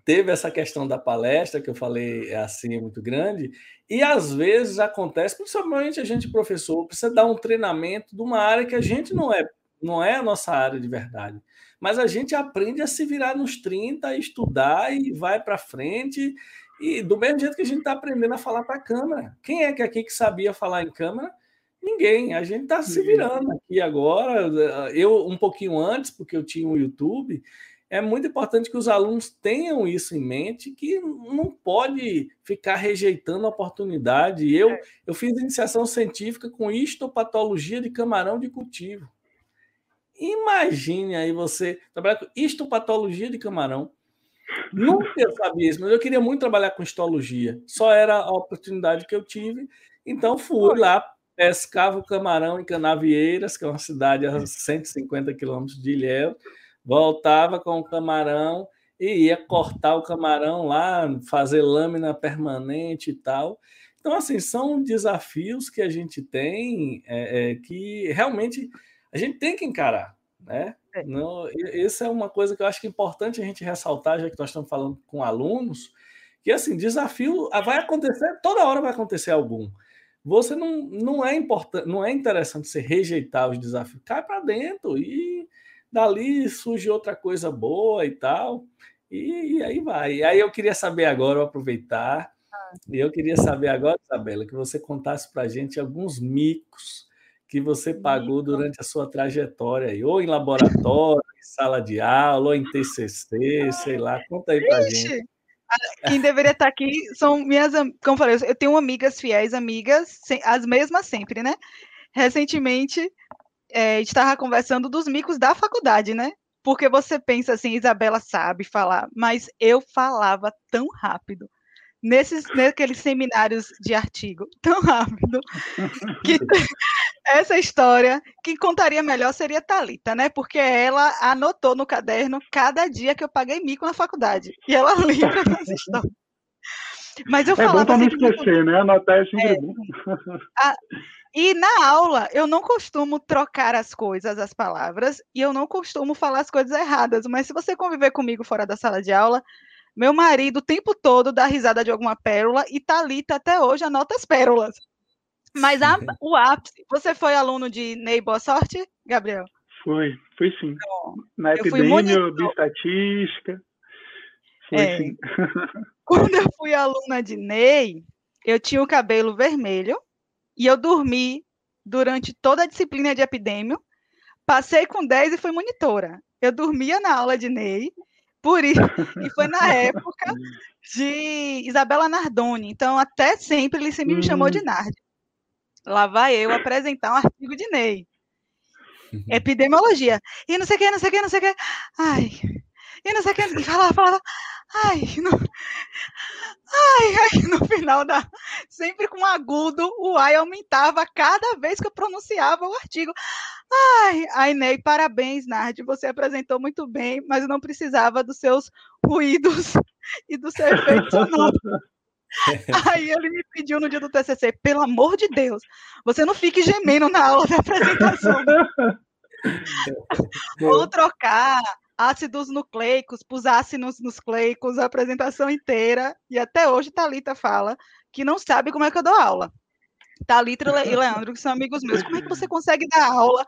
teve essa questão da palestra que eu falei é assim é muito grande e às vezes acontece principalmente a gente professor precisa dar um treinamento de uma área que a gente não é não é a nossa área de verdade mas a gente aprende a se virar nos 30 estudar e vai para frente e do mesmo jeito que a gente está aprendendo a falar para a câmera quem é que aqui que sabia falar em câmera Ninguém, a gente está se virando aqui agora. Eu, um pouquinho antes, porque eu tinha o um YouTube, é muito importante que os alunos tenham isso em mente, que não pode ficar rejeitando a oportunidade. Eu, é. eu fiz iniciação científica com histopatologia de camarão de cultivo. Imagine aí você trabalhar com histopatologia de camarão. Nunca sabia isso, mas eu queria muito trabalhar com histologia. Só era a oportunidade que eu tive. Então fui lá, pescava o camarão em Canavieiras, que é uma cidade a 150 quilômetros de Ilhéus voltava com o camarão e ia cortar o camarão lá, fazer lâmina permanente e tal. Então, assim, são desafios que a gente tem é, é, que realmente a gente tem que encarar, né? É. Não, essa é uma coisa que eu acho que é importante a gente ressaltar, já que nós estamos falando com alunos, que assim, desafio vai acontecer, toda hora vai acontecer algum. Você não, não é importante, não é interessante você rejeitar os desafios, cai para dentro e dali surge outra coisa boa e tal, e, e aí vai. E aí eu queria saber agora, aproveitar, ah. e eu queria saber agora, Isabela, que você contasse para a gente alguns micos que você pagou durante a sua trajetória, ou em laboratório, em sala de aula, ou em TCC, sei lá, conta aí para a gente. Quem deveria estar aqui são minhas, como eu falei, eu tenho amigas fiéis, amigas, as mesmas sempre, né? Recentemente, é, a gente estava conversando dos micos da faculdade, né? Porque você pensa assim, Isabela sabe falar, mas eu falava tão rápido nesses naqueles seminários de artigo tão rápido que essa história que contaria melhor seria Talita, né? Porque ela anotou no caderno cada dia que eu paguei mico na faculdade e ela lembra dessa história. Mas eu é falava bom não esquecer, né? Anotar é sempre é, bom. A, e na aula, eu não costumo trocar as coisas, as palavras, e eu não costumo falar as coisas erradas, mas se você conviver comigo fora da sala de aula, meu marido o tempo todo dá risada de alguma pérola e Talita até hoje anota as pérolas. Mas a, o ápice, você foi aluno de Ney Boa Sorte, Gabriel? Foi, fui sim. Então, Na epidemia de estatística. Foi é. sim. Quando eu fui aluna de Ney, eu tinha o cabelo vermelho, e eu dormi durante toda a disciplina de epidêmio, passei com 10 e fui monitora. Eu dormia na aula de Ney, por isso, e foi na época de Isabela Nardoni. Então, até sempre ele sempre me chamou de hum. Nard. Lá vai eu apresentar um artigo de Ney. Uhum. Epidemiologia. E não sei o que, não sei o que, não sei o que. Ai. E não sei o que. E falava, falava. Ai, não. Ai, ai, no final da. Sempre com agudo, o ai aumentava cada vez que eu pronunciava o artigo. Ai, ai, Ney, parabéns, Nard. Você apresentou muito bem, mas eu não precisava dos seus ruídos e do seu efeito sonoro. Aí ele me pediu no dia do TCC, pelo amor de Deus, você não fique gemendo na aula da apresentação. Ou trocar ácidos nucleicos por ácidos nucleicos a apresentação inteira. E até hoje Talita fala que não sabe como é que eu dou aula. Talita e Leandro, que são amigos meus, como é que você consegue dar aula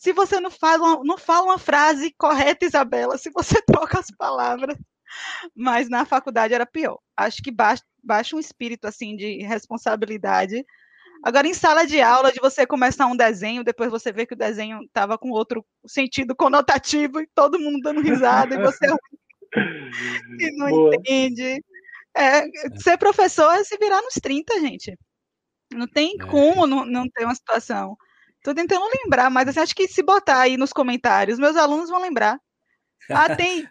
se você não fala não fala uma frase correta, Isabela, se você troca as palavras? Mas na faculdade era pior. Acho que baixa, baixa um espírito assim de responsabilidade Agora, em sala de aula, de você começar um desenho, depois você vê que o desenho estava com outro sentido conotativo e todo mundo dando risada, e você e não Boa. entende. É, ser professor é se virar nos 30, gente. Não tem é. como não, não ter uma situação. Estou tentando lembrar, mas assim, acho que se botar aí nos comentários, meus alunos vão lembrar. Ah, tem.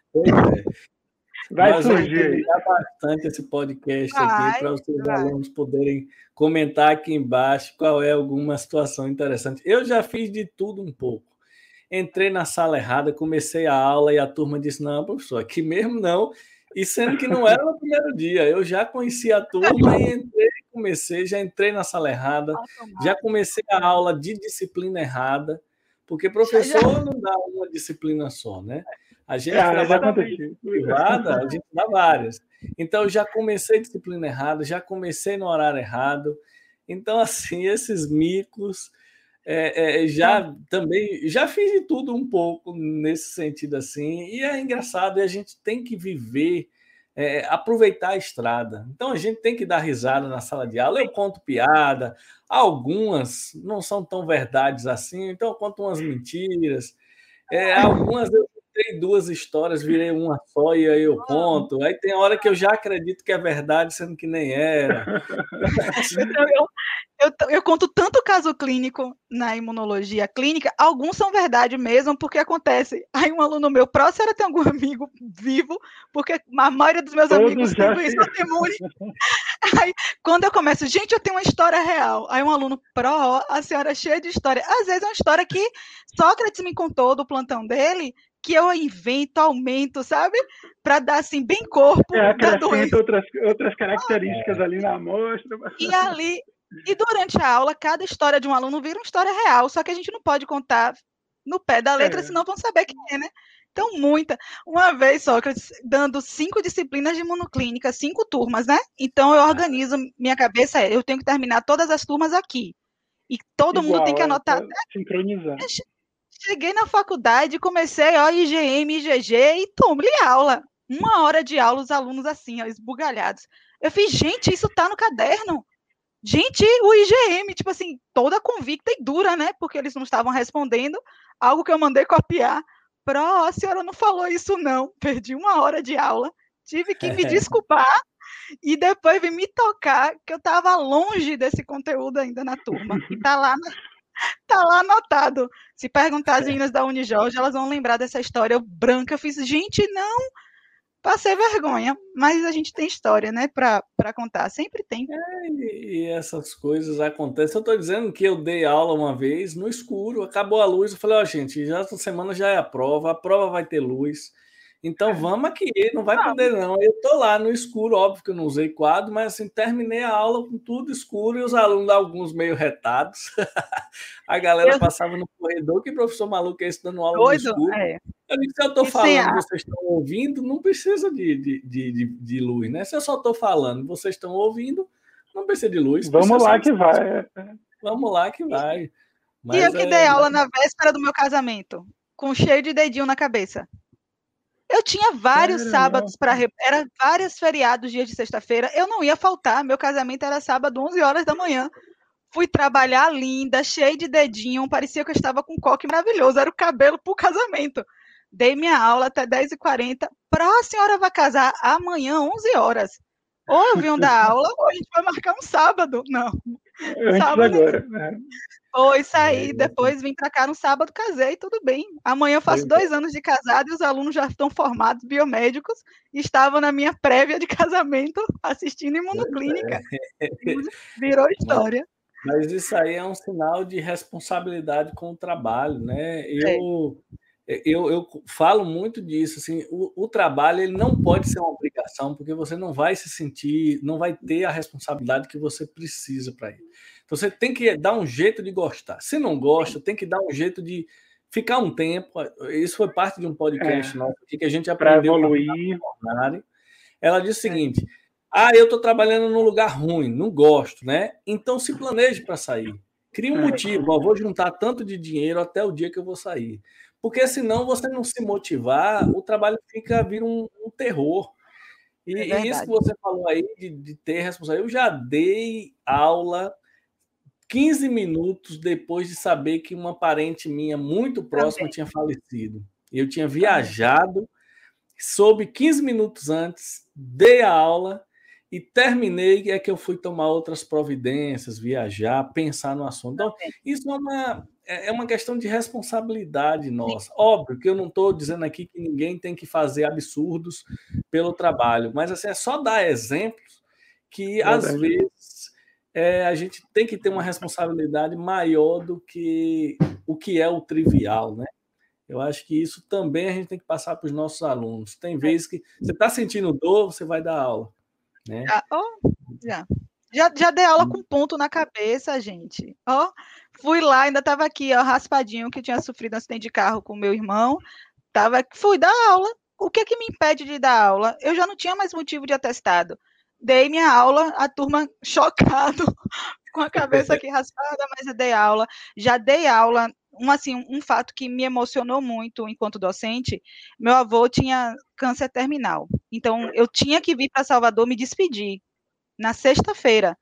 Vai Nós surgir. Bastante esse podcast vai, aqui para os seus alunos poderem comentar aqui embaixo qual é alguma situação interessante. Eu já fiz de tudo um pouco. Entrei na sala errada, comecei a aula e a turma disse: Não, professor, aqui mesmo não. E sendo que não era no primeiro dia, eu já conheci a turma e entrei, comecei, já entrei na sala errada, já comecei a aula de disciplina errada, porque professor não dá uma disciplina só, né? A gente é, trabalha privada, a gente dá várias. Então, já comecei disciplina errada, já comecei no horário errado. Então, assim, esses micos, é, é, já também, já fiz de tudo um pouco nesse sentido assim. E é engraçado, e a gente tem que viver, é, aproveitar a estrada. Então, a gente tem que dar risada na sala de aula. Eu conto piada, algumas não são tão verdades assim, então eu conto umas mentiras. É, algumas eu contei duas histórias, virei uma só e aí eu conto. Aí tem hora que eu já acredito que é verdade, sendo que nem era. eu, eu, eu, conto tanto caso clínico na imunologia clínica, alguns são verdade mesmo, porque acontece. Aí um aluno meu, próximo era ter algum amigo vivo, porque a maioria dos meus Todos amigos vivos são testemunhos. Aí, quando eu começo, gente, eu tenho uma história real. Aí um aluno, pró, a senhora é cheia de história. Às vezes é uma história que Sócrates me contou do plantão dele, que eu invento, aumento, sabe? Para dar assim bem corpo. É, acrescenta outras, outras características ah, ali na amostra. E ali, e durante a aula, cada história de um aluno vira uma história real, só que a gente não pode contar no pé da letra, é. senão vão saber quem é, né? Então, muita. Uma vez, Sócrates, dando cinco disciplinas de monoclínica, cinco turmas, né? Então, eu organizo minha cabeça, eu tenho que terminar todas as turmas aqui. E todo Igual, mundo tem que anotar. É, sincronizar. Cheguei na faculdade, comecei, ó, IGM, IGG e tomei aula. Uma hora de aula, os alunos assim, ó, esbugalhados. Eu fiz, gente, isso tá no caderno. Gente, o IGM, tipo assim, toda convicta e dura, né? Porque eles não estavam respondendo algo que eu mandei copiar. Pro, a senhora não falou isso, não. Perdi uma hora de aula, tive que me desculpar e depois vim me tocar que eu estava longe desse conteúdo ainda na turma. E tá lá Tá lá anotado. Se perguntar as meninas da Unijorge, elas vão lembrar dessa história branca. Eu fiz, gente, não, passei vergonha. Mas a gente tem história, né, para contar. Sempre tem. É, e essas coisas acontecem. Eu estou dizendo que eu dei aula uma vez no escuro, acabou a luz. Eu falei, ó, oh, gente, já essa semana já é a prova, a prova vai ter luz. Então vamos aqui, não vai poder não. Eu tô lá no escuro, óbvio que eu não usei quadro, mas assim, terminei a aula com tudo escuro e os alunos, alguns meio retados. a galera eu... passava no corredor, que professor maluco é esse dando aula Doido, no escuro. É. Eu disse, se eu tô falando, vocês estão ouvindo, não precisa de, de, de, de, luz, né? Se eu só tô falando, vocês estão ouvindo, não precisa de luz. Vamos lá que vai. Vamos lá que vai. Mas e eu que é... dei aula na véspera do meu casamento, com cheio de dedinho na cabeça. Eu tinha vários Caramba. sábados para. Era vários feriados, dias de sexta-feira. Eu não ia faltar. Meu casamento era sábado, 11 horas da manhã. Fui trabalhar linda, cheia de dedinho. Parecia que eu estava com um coque maravilhoso. Era o cabelo para o casamento. Dei minha aula até 10h40. Para a senhora vai casar amanhã, 11 horas. Ou eu vim da aula, ou a gente vai marcar um sábado. Não. Antes sábado. agora. Né? Foi sair, é, depois vim para cá no sábado, casei, tudo bem. Amanhã eu faço dois anos de casado e os alunos já estão formados, biomédicos, e estavam na minha prévia de casamento assistindo imunoclínica. É. Virou história. Mas, isso aí é um sinal de responsabilidade com o trabalho, né? Eu, eu, eu falo muito disso, assim, o, o, trabalho ele não pode ser uma obrigação, porque você não vai se sentir, não vai ter a responsabilidade que você precisa para ele. Então você tem que dar um jeito de gostar. Se não gosta, tem que dar um jeito de ficar um tempo. Isso foi parte de um podcast é, nosso que a gente aprendeu. Para evoluir. Ela disse o seguinte: ah, eu estou trabalhando num lugar ruim, não gosto, né? Então se planeje para sair. Crie um é. motivo. Ó, vou juntar tanto de dinheiro até o dia que eu vou sair. Porque senão você não se motivar, o trabalho fica vir um, um terror. E, é e, isso que você falou aí de, de ter responsabilidade, eu já dei aula 15 minutos depois de saber que uma parente minha muito próxima Também. tinha falecido. Eu tinha viajado, soube 15 minutos antes, dei a aula e terminei, é que eu fui tomar outras providências, viajar, pensar no assunto. Então, isso é uma, é, é uma questão de responsabilidade nossa. Sim. Óbvio que eu não estou dizendo aqui que ninguém tem que fazer absurdos pelo trabalho, mas assim, é só dar exemplos que, às vezes, é, a gente tem que ter uma responsabilidade maior do que o que é o trivial, né? Eu acho que isso também a gente tem que passar para os nossos alunos. Tem é. vezes que você está sentindo dor, você vai dar aula. Né? Ah, oh, já. Já, já dei aula com ponto na cabeça, gente. Ó, fui lá, ainda estava aqui, ó, raspadinho, que tinha sofrido um acidente de carro com meu irmão. Tava, fui dar aula. O que que me impede de dar aula? Eu já não tinha mais motivo de atestado. Dei minha aula, a turma chocado, com a cabeça aqui raspada, mas eu dei aula. Já dei aula um assim um fato que me emocionou muito enquanto docente meu avô tinha câncer terminal então eu tinha que vir para Salvador me despedir na sexta-feira.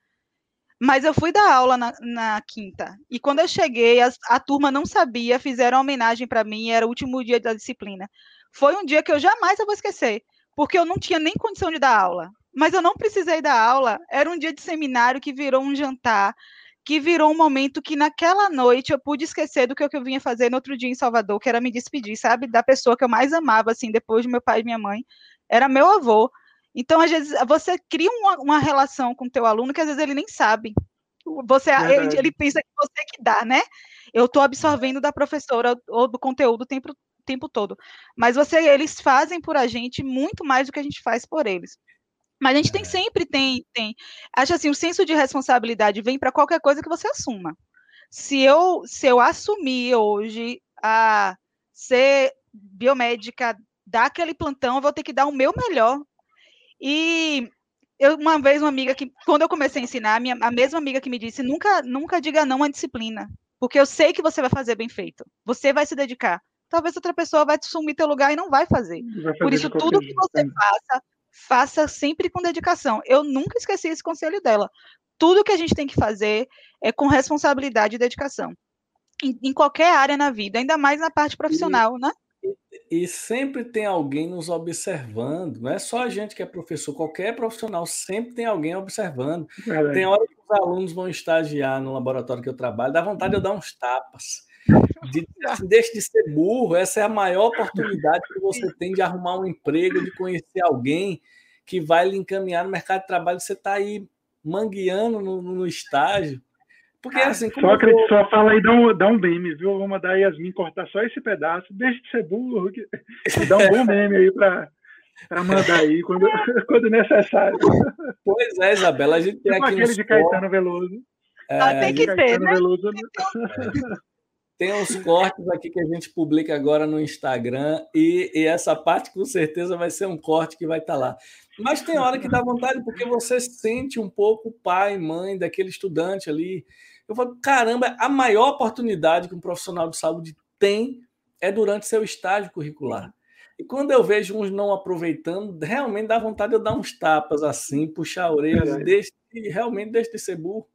Mas eu fui dar aula na, na quinta. E quando eu cheguei, a, a turma não sabia, fizeram homenagem para mim, era o último dia da disciplina. Foi um dia que eu jamais vou esquecer, porque eu não tinha nem condição de dar aula. Mas eu não precisei dar aula, era um dia de seminário que virou um jantar, que virou um momento que naquela noite eu pude esquecer do que eu vinha fazer no outro dia em Salvador, que era me despedir, sabe, da pessoa que eu mais amava, assim, depois de meu pai e minha mãe, era meu avô. Então, às vezes, você cria uma, uma relação com o teu aluno que às vezes ele nem sabe. Você, ele, ele, pensa que você que dá, né? Eu estou absorvendo da professora ou do conteúdo o tempo, tempo todo. Mas você, eles fazem por a gente muito mais do que a gente faz por eles. Mas a gente tem é. sempre tem, tem. Acho assim, o senso de responsabilidade vem para qualquer coisa que você assuma. Se eu, se eu assumir hoje a ser biomédica, dar aquele plantão, eu vou ter que dar o meu melhor e eu, uma vez, uma amiga que, quando eu comecei a ensinar, a, minha, a mesma amiga que me disse: nunca, nunca diga não à disciplina, porque eu sei que você vai fazer bem feito, você vai se dedicar. Talvez outra pessoa vai sumir teu lugar e não vai fazer. Vai fazer Por isso, tudo que você faça, faça sempre com dedicação. Eu nunca esqueci esse conselho dela. Tudo que a gente tem que fazer é com responsabilidade e dedicação. Em, em qualquer área na vida, ainda mais na parte profissional, né? E sempre tem alguém nos observando, não é só a gente que é professor, qualquer profissional sempre tem alguém observando. É tem hora que os alunos vão estagiar no laboratório que eu trabalho, dá vontade de eu dar uns tapas. De, assim, deixe de ser burro, essa é a maior oportunidade que você tem de arrumar um emprego, de conhecer alguém que vai lhe encaminhar no mercado de trabalho. Você está aí mangueando no, no estágio, porque assim. Sócrates eu... só fala aí, dá um, dá um meme, viu? Vou mandar a Yasmin cortar só esse pedaço, deixa de ser burro, que... dá um bom meme aí para para mandar aí quando, quando necessário. Pois é, Isabela, a gente tem tipo aqui aquele de Caetano Veloso. É, ah, tem que ter, né? Veloso... Tem uns cortes aqui que a gente publica agora no Instagram e, e, essa parte com certeza vai ser um corte que vai estar tá lá. Mas tem hora que dá vontade porque você sente um pouco o pai, mãe daquele estudante ali eu falo, caramba, a maior oportunidade que um profissional de saúde tem é durante seu estágio curricular. E quando eu vejo uns não aproveitando, realmente dá vontade de eu dar uns tapas assim, puxar a orelha, é. deixe, realmente deixe de ser burro,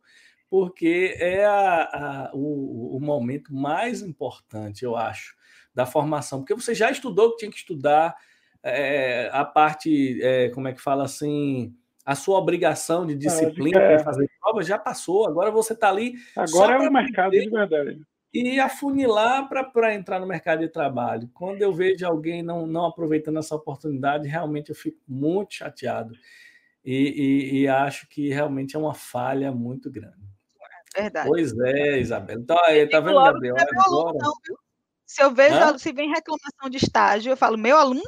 porque é a, a, o, o momento mais importante, eu acho, da formação. Porque você já estudou o que tinha que estudar, é, a parte, é, como é que fala assim, a sua obrigação de disciplina é. para fazer prova já passou, agora você está ali. Agora é o mercado de verdade. E afunilar para entrar no mercado de trabalho. Quando eu vejo alguém não, não aproveitando essa oportunidade, realmente eu fico muito chateado. E, e, e acho que realmente é uma falha muito grande. Verdade. Pois é, Isabela. Então, aí, tá vendo, Gabriel? Agora... Se eu vejo, Hã? se vem reclamação de estágio, eu falo, meu aluno,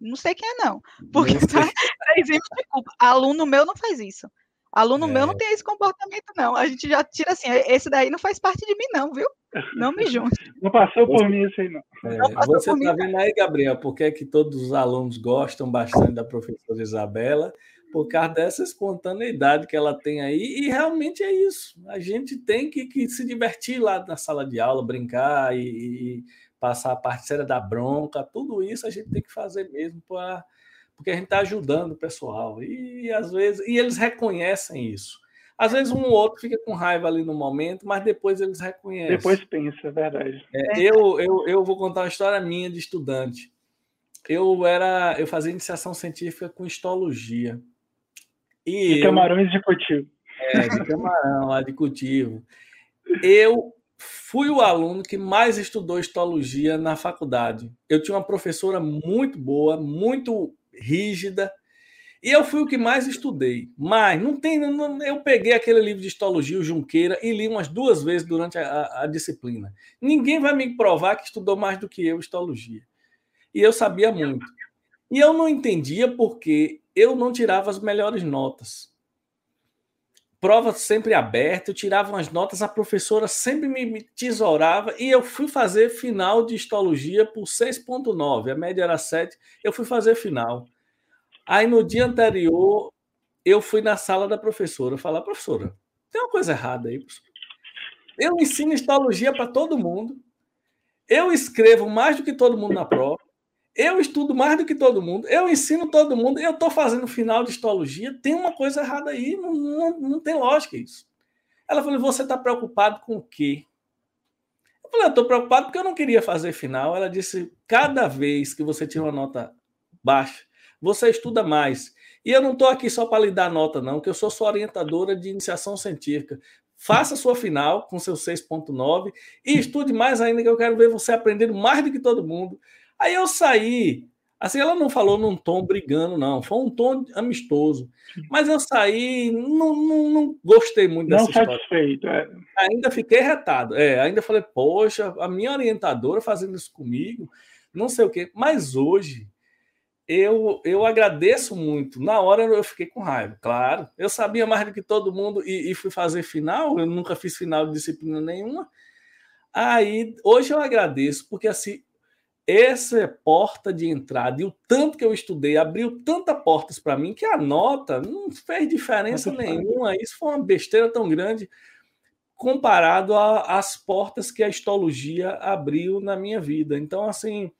não sei quem é não, porque tá, tá exemplo de culpa. Aluno meu não faz isso. Aluno é. meu não tem esse comportamento, não. A gente já tira assim, esse daí não faz parte de mim, não, viu? Não me junte. Não passou por você, mim isso aí, não. É, não você está vendo aí, Gabriel, por que, é que todos os alunos gostam bastante da professora Isabela? Por causa dessa espontaneidade que ela tem aí, e realmente é isso. A gente tem que, que se divertir lá na sala de aula, brincar e, e passar a parte séria da bronca, tudo isso a gente tem que fazer mesmo para porque a gente está ajudando o pessoal. E às vezes, e eles reconhecem isso. Às vezes um ou outro fica com raiva ali no momento, mas depois eles reconhecem. Depois pensa, é verdade. É, eu, eu, eu vou contar uma história minha de estudante. Eu era, eu fazia iniciação científica com histologia. E de camarões de cultivo. É, de camarão lá de cultivo. Eu fui o aluno que mais estudou histologia na faculdade. Eu tinha uma professora muito boa, muito rígida. E eu fui o que mais estudei. Mas não tem. Não, eu peguei aquele livro de histologia, o Junqueira, e li umas duas vezes durante a, a, a, disciplina. Ninguém vai me provar que estudou mais do que eu histologia. E eu sabia muito. E eu não entendia porque eu não tirava as melhores notas. Prova sempre aberta, eu tirava umas notas, a professora sempre me, tesourava, e eu fui fazer final de histologia por 6,9, a média era 7, eu fui fazer final. Aí no dia anterior, eu fui na sala da professora falar, professora, tem uma coisa errada aí. Eu ensino histologia para todo mundo, eu escrevo mais do que todo mundo na prova, eu estudo mais do que todo mundo, eu ensino todo mundo, eu estou fazendo final de histologia, tem uma coisa errada aí, não, não, não tem lógica isso. Ela falou: você está preocupado com o quê? Eu falei: eu estou preocupado porque eu não queria fazer final. Ela disse: cada vez que você tira uma nota baixa, você estuda mais. E eu não estou aqui só para lhe dar nota, não, que eu sou sua orientadora de iniciação científica. Faça sua final com seu 6.9 e estude mais ainda, que eu quero ver você aprendendo mais do que todo mundo. Aí eu saí, assim, ela não falou num tom brigando, não, foi um tom amistoso. Mas eu saí, não, não, não gostei muito dessa não história. Não satisfeito, é. Ainda fiquei retado, é, ainda falei, poxa, a minha orientadora fazendo isso comigo, não sei o quê. Mas hoje, eu, eu agradeço muito. Na hora eu fiquei com raiva, claro. Eu sabia mais do que todo mundo e, e, fui fazer final. Eu nunca fiz final de disciplina nenhuma. Aí hoje eu agradeço, porque assim, essa é porta de entrada e o tanto que eu estudei abriu tantas portas para mim que a nota não fez diferença nenhuma. Isso foi uma besteira tão grande comparado às portas que a histologia abriu na minha vida. Então, assim,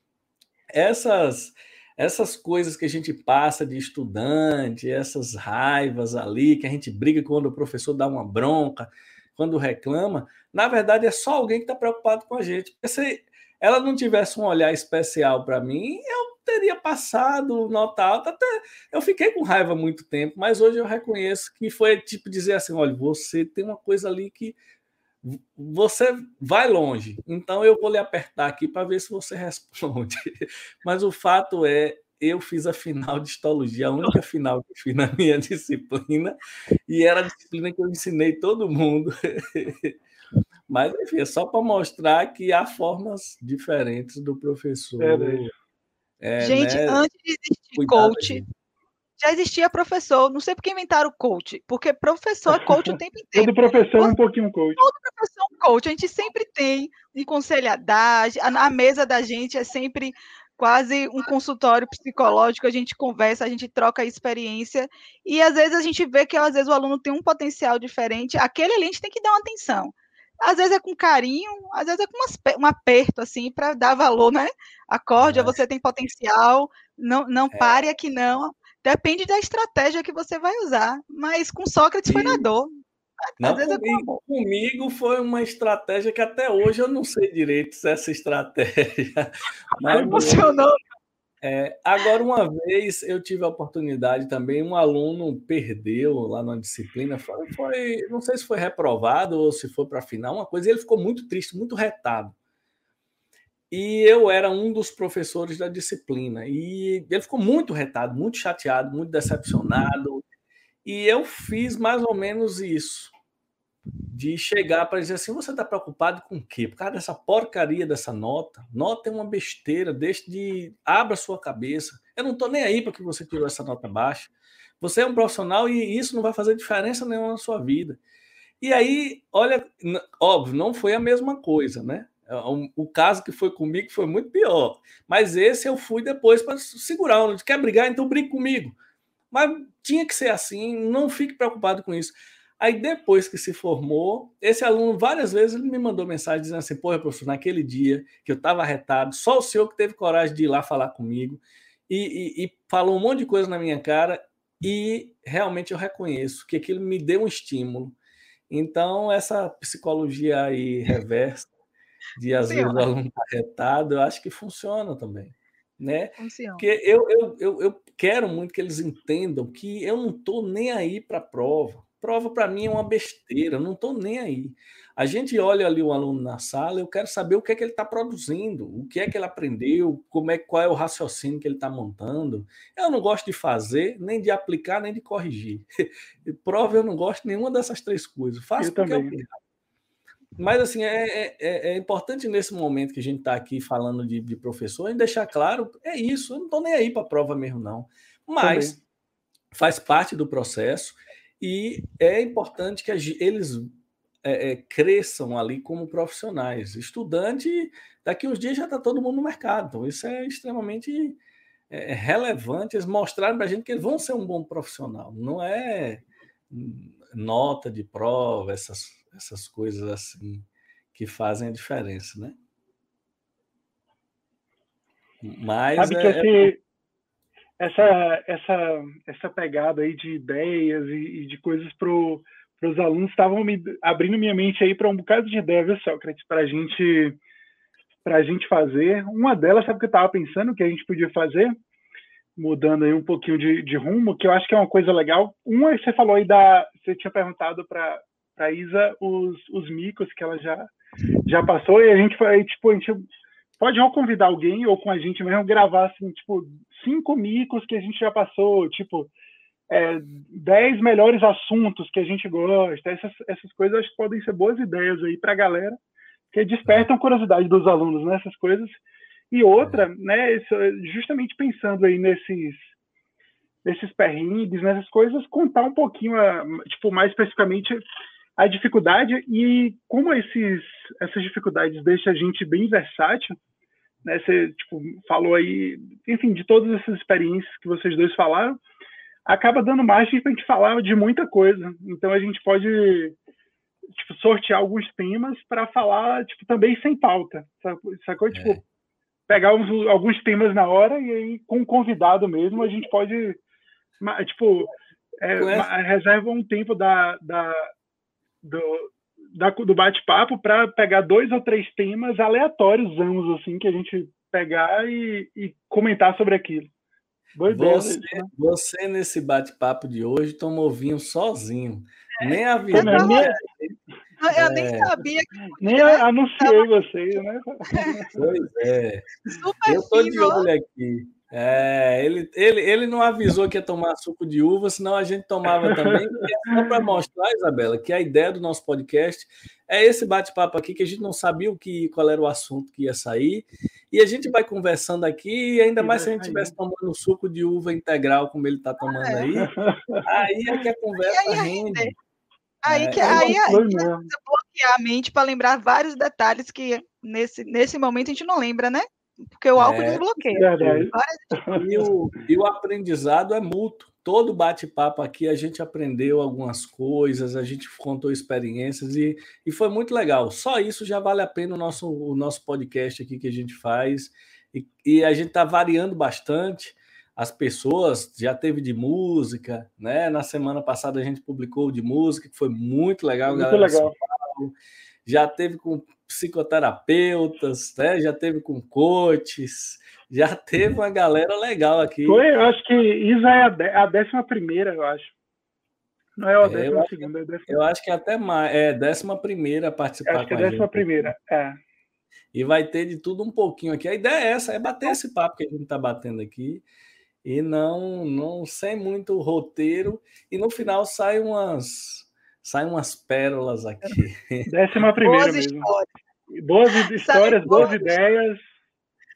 essas essas coisas que a gente passa de estudante, essas raivas ali, que a gente briga quando o professor dá uma bronca, quando reclama, na verdade é só alguém que está preocupado com a gente. Porque se ela não tivesse um olhar especial para mim, eu teria passado nota alta. Até eu fiquei com raiva muito tempo, mas hoje eu reconheço que foi tipo dizer assim: olha, você tem uma coisa ali que você vai longe, então eu vou lhe apertar aqui para ver se você responde. Mas o fato é, eu fiz a final de histologia, a única final que fiz na minha disciplina, e era a disciplina que eu ensinei todo mundo. Mas, enfim, é só para mostrar que há formas diferentes do professor. É, é, gente, né, antes de existir coach, já existia professor. Não sei por que inventaram coach, porque professor é coach o tempo inteiro. Todo professor é um pouquinho coach. Todo professor é um coach. A gente sempre tem um conselhadagem. A mesa da gente é sempre quase um consultório psicológico, a gente conversa, a gente troca experiência, e às vezes a gente vê que às vezes o aluno tem um potencial diferente, aquele ali a gente tem que dar uma atenção. Às vezes é com carinho, às vezes é com um aperto, assim, para dar valor, né? Acorde, é. você tem potencial, não, não é. pare aqui não. Depende da estratégia que você vai usar. Mas com Sócrates foi na dor. Não, é comigo, é comigo, foi uma estratégia que até hoje eu não sei direito se essa estratégia. Mas funcionou. É, agora, uma vez eu tive a oportunidade também, um aluno perdeu lá na disciplina, foi, foi não sei se foi reprovado ou se foi para a final, uma coisa, ele ficou muito triste, muito retado. E eu era um dos professores da disciplina. E ele ficou muito retado, muito chateado, muito decepcionado. E eu fiz mais ou menos isso. De chegar para dizer assim: você está preocupado com o quê? Por causa dessa porcaria dessa nota. Nota é uma besteira, deixe de. Abra sua cabeça. Eu não estou nem aí para que você tirou essa nota baixa. Você é um profissional e isso não vai fazer diferença nenhuma na sua vida. E aí, olha, óbvio, não foi a mesma coisa, né? É, o caso que foi comigo foi muito pior. Mas esse eu fui depois para segurar. Quer brigar? Então brigue comigo. Mas tinha que ser assim, não fique preocupado com isso. Aí depois que se formou, esse aluno várias vezes ele me mandou mensagem dizendo assim: "Porra, professor, naquele dia que eu estava arretado, só o senhor que teve coragem de ir lá falar comigo e, e, e falou um monte de coisa na minha cara e realmente eu reconheço que aquilo me deu um estímulo. Então essa psicologia aí reversa de às vezes o aluno tá arretado, eu acho que funciona também né? Porque eu, eu, eu, eu, quero muito que eles entendam que eu não estou nem aí para a prova. Prova para mim é uma besteira, não estou nem aí. A gente olha ali o aluno na sala, eu quero saber o que é que ele está produzindo, o que é que ele aprendeu, como é qual é o raciocínio que ele está montando. Eu não gosto de fazer, nem de aplicar, nem de corrigir. Prova eu não gosto de nenhuma dessas três coisas. Faço eu porque também. eu mas, assim, é, é, é, é, importante nesse momento que a gente está aqui falando de, de professor, deixar claro, é isso, eu não estou nem aí para a prova mesmo, não. Mas Também. faz parte do processo e é importante que eles é, é, cresçam ali como profissionais. Estudante, daqui uns dias já está todo mundo no mercado, então isso é extremamente é, relevante, eles mostrarem para a gente que eles vão ser um bom profissional, não é nota de prova, essas essas coisas assim que fazem a diferença, né? Mas Sabe é... que esse, essa, essa, essa pegada aí de ideias e, e de coisas para os alunos estavam me abrindo minha mente aí para um bocado de ideias, viu, Sócrates, para gente, a gente fazer. Uma delas, sabe o que eu estava pensando que a gente podia fazer? Mudando aí um pouquinho de, de rumo, que eu acho que é uma coisa legal. Uma, você falou aí da. Você tinha perguntado para para Isa os, os micos que ela já, já passou e a gente foi, tipo, a gente pode ou convidar alguém ou com a gente mesmo gravar, assim, tipo, cinco micos que a gente já passou, tipo, é, dez melhores assuntos que a gente gosta, essas, essas coisas acho que podem ser boas ideias aí para a galera, que despertam curiosidade dos alunos nessas né, coisas. E outra, né, justamente pensando aí nesses nesses perrengues, nessas coisas, contar um pouquinho, tipo, mais especificamente a dificuldade e como esses, essas dificuldades deixam a gente bem versátil, né? Você tipo, falou aí, enfim, de todas essas experiências que vocês dois falaram, acaba dando margem para a gente falar de muita coisa. Então a gente pode tipo, sortear alguns temas para falar tipo, também sem pauta, sacou? É. Tipo, pegar uns, alguns temas na hora e aí com o convidado mesmo a gente pode tipo é, reserva um tempo da, da, do, da, do bate-papo para pegar dois ou três temas aleatórios, vamos assim, que a gente pegar e, e comentar sobre aquilo. Boa você, ideia, né? você, nesse bate-papo de hoje, tomou vinho sozinho. É. Nem avisou. Eu, nem, eu é. nem sabia. Que... Nem anunciei vocês, né? Pois é. Super eu estou de olho aqui. É, ele, ele, ele não avisou que ia tomar suco de uva, senão a gente tomava também. é só para mostrar, Isabela, que a ideia do nosso podcast é esse bate-papo aqui, que a gente não sabia o que, qual era o assunto que ia sair. E a gente vai conversando aqui, e ainda mais se a gente estivesse tomando suco de uva integral, como ele está tomando ah, é. aí, aí é que a conversa aí, rende. Aí, é, que, aí, aí, aí bloquear a mente para lembrar vários detalhes que nesse, nesse momento a gente não lembra, né? Porque o álcool é, desbloqueia. E o, e o aprendizado é mútuo. Todo bate-papo aqui a gente aprendeu algumas coisas, a gente contou experiências e, e foi muito legal. Só isso já vale a pena o nosso, o nosso podcast aqui que a gente faz. E, e a gente está variando bastante. As pessoas já teve de música, né? Na semana passada a gente publicou de música, que foi muito legal, muito galera. Legal. Já teve com psicoterapeutas, né? já teve com coaches, já teve uma galera legal aqui. Foi, eu acho que Isa é a décima primeira, eu acho. Não é a décima é, segunda, é a décima... Eu acho que até mais, é décima primeira participar. Eu acho que é a décima primeira, é. E vai ter de tudo um pouquinho aqui. A ideia é essa, é bater esse papo que a gente está batendo aqui e não, não sem muito roteiro. E no final sai umas saem umas pérolas aqui. Décima primeira boas mesmo. Histórias. Boas histórias, boas ideias.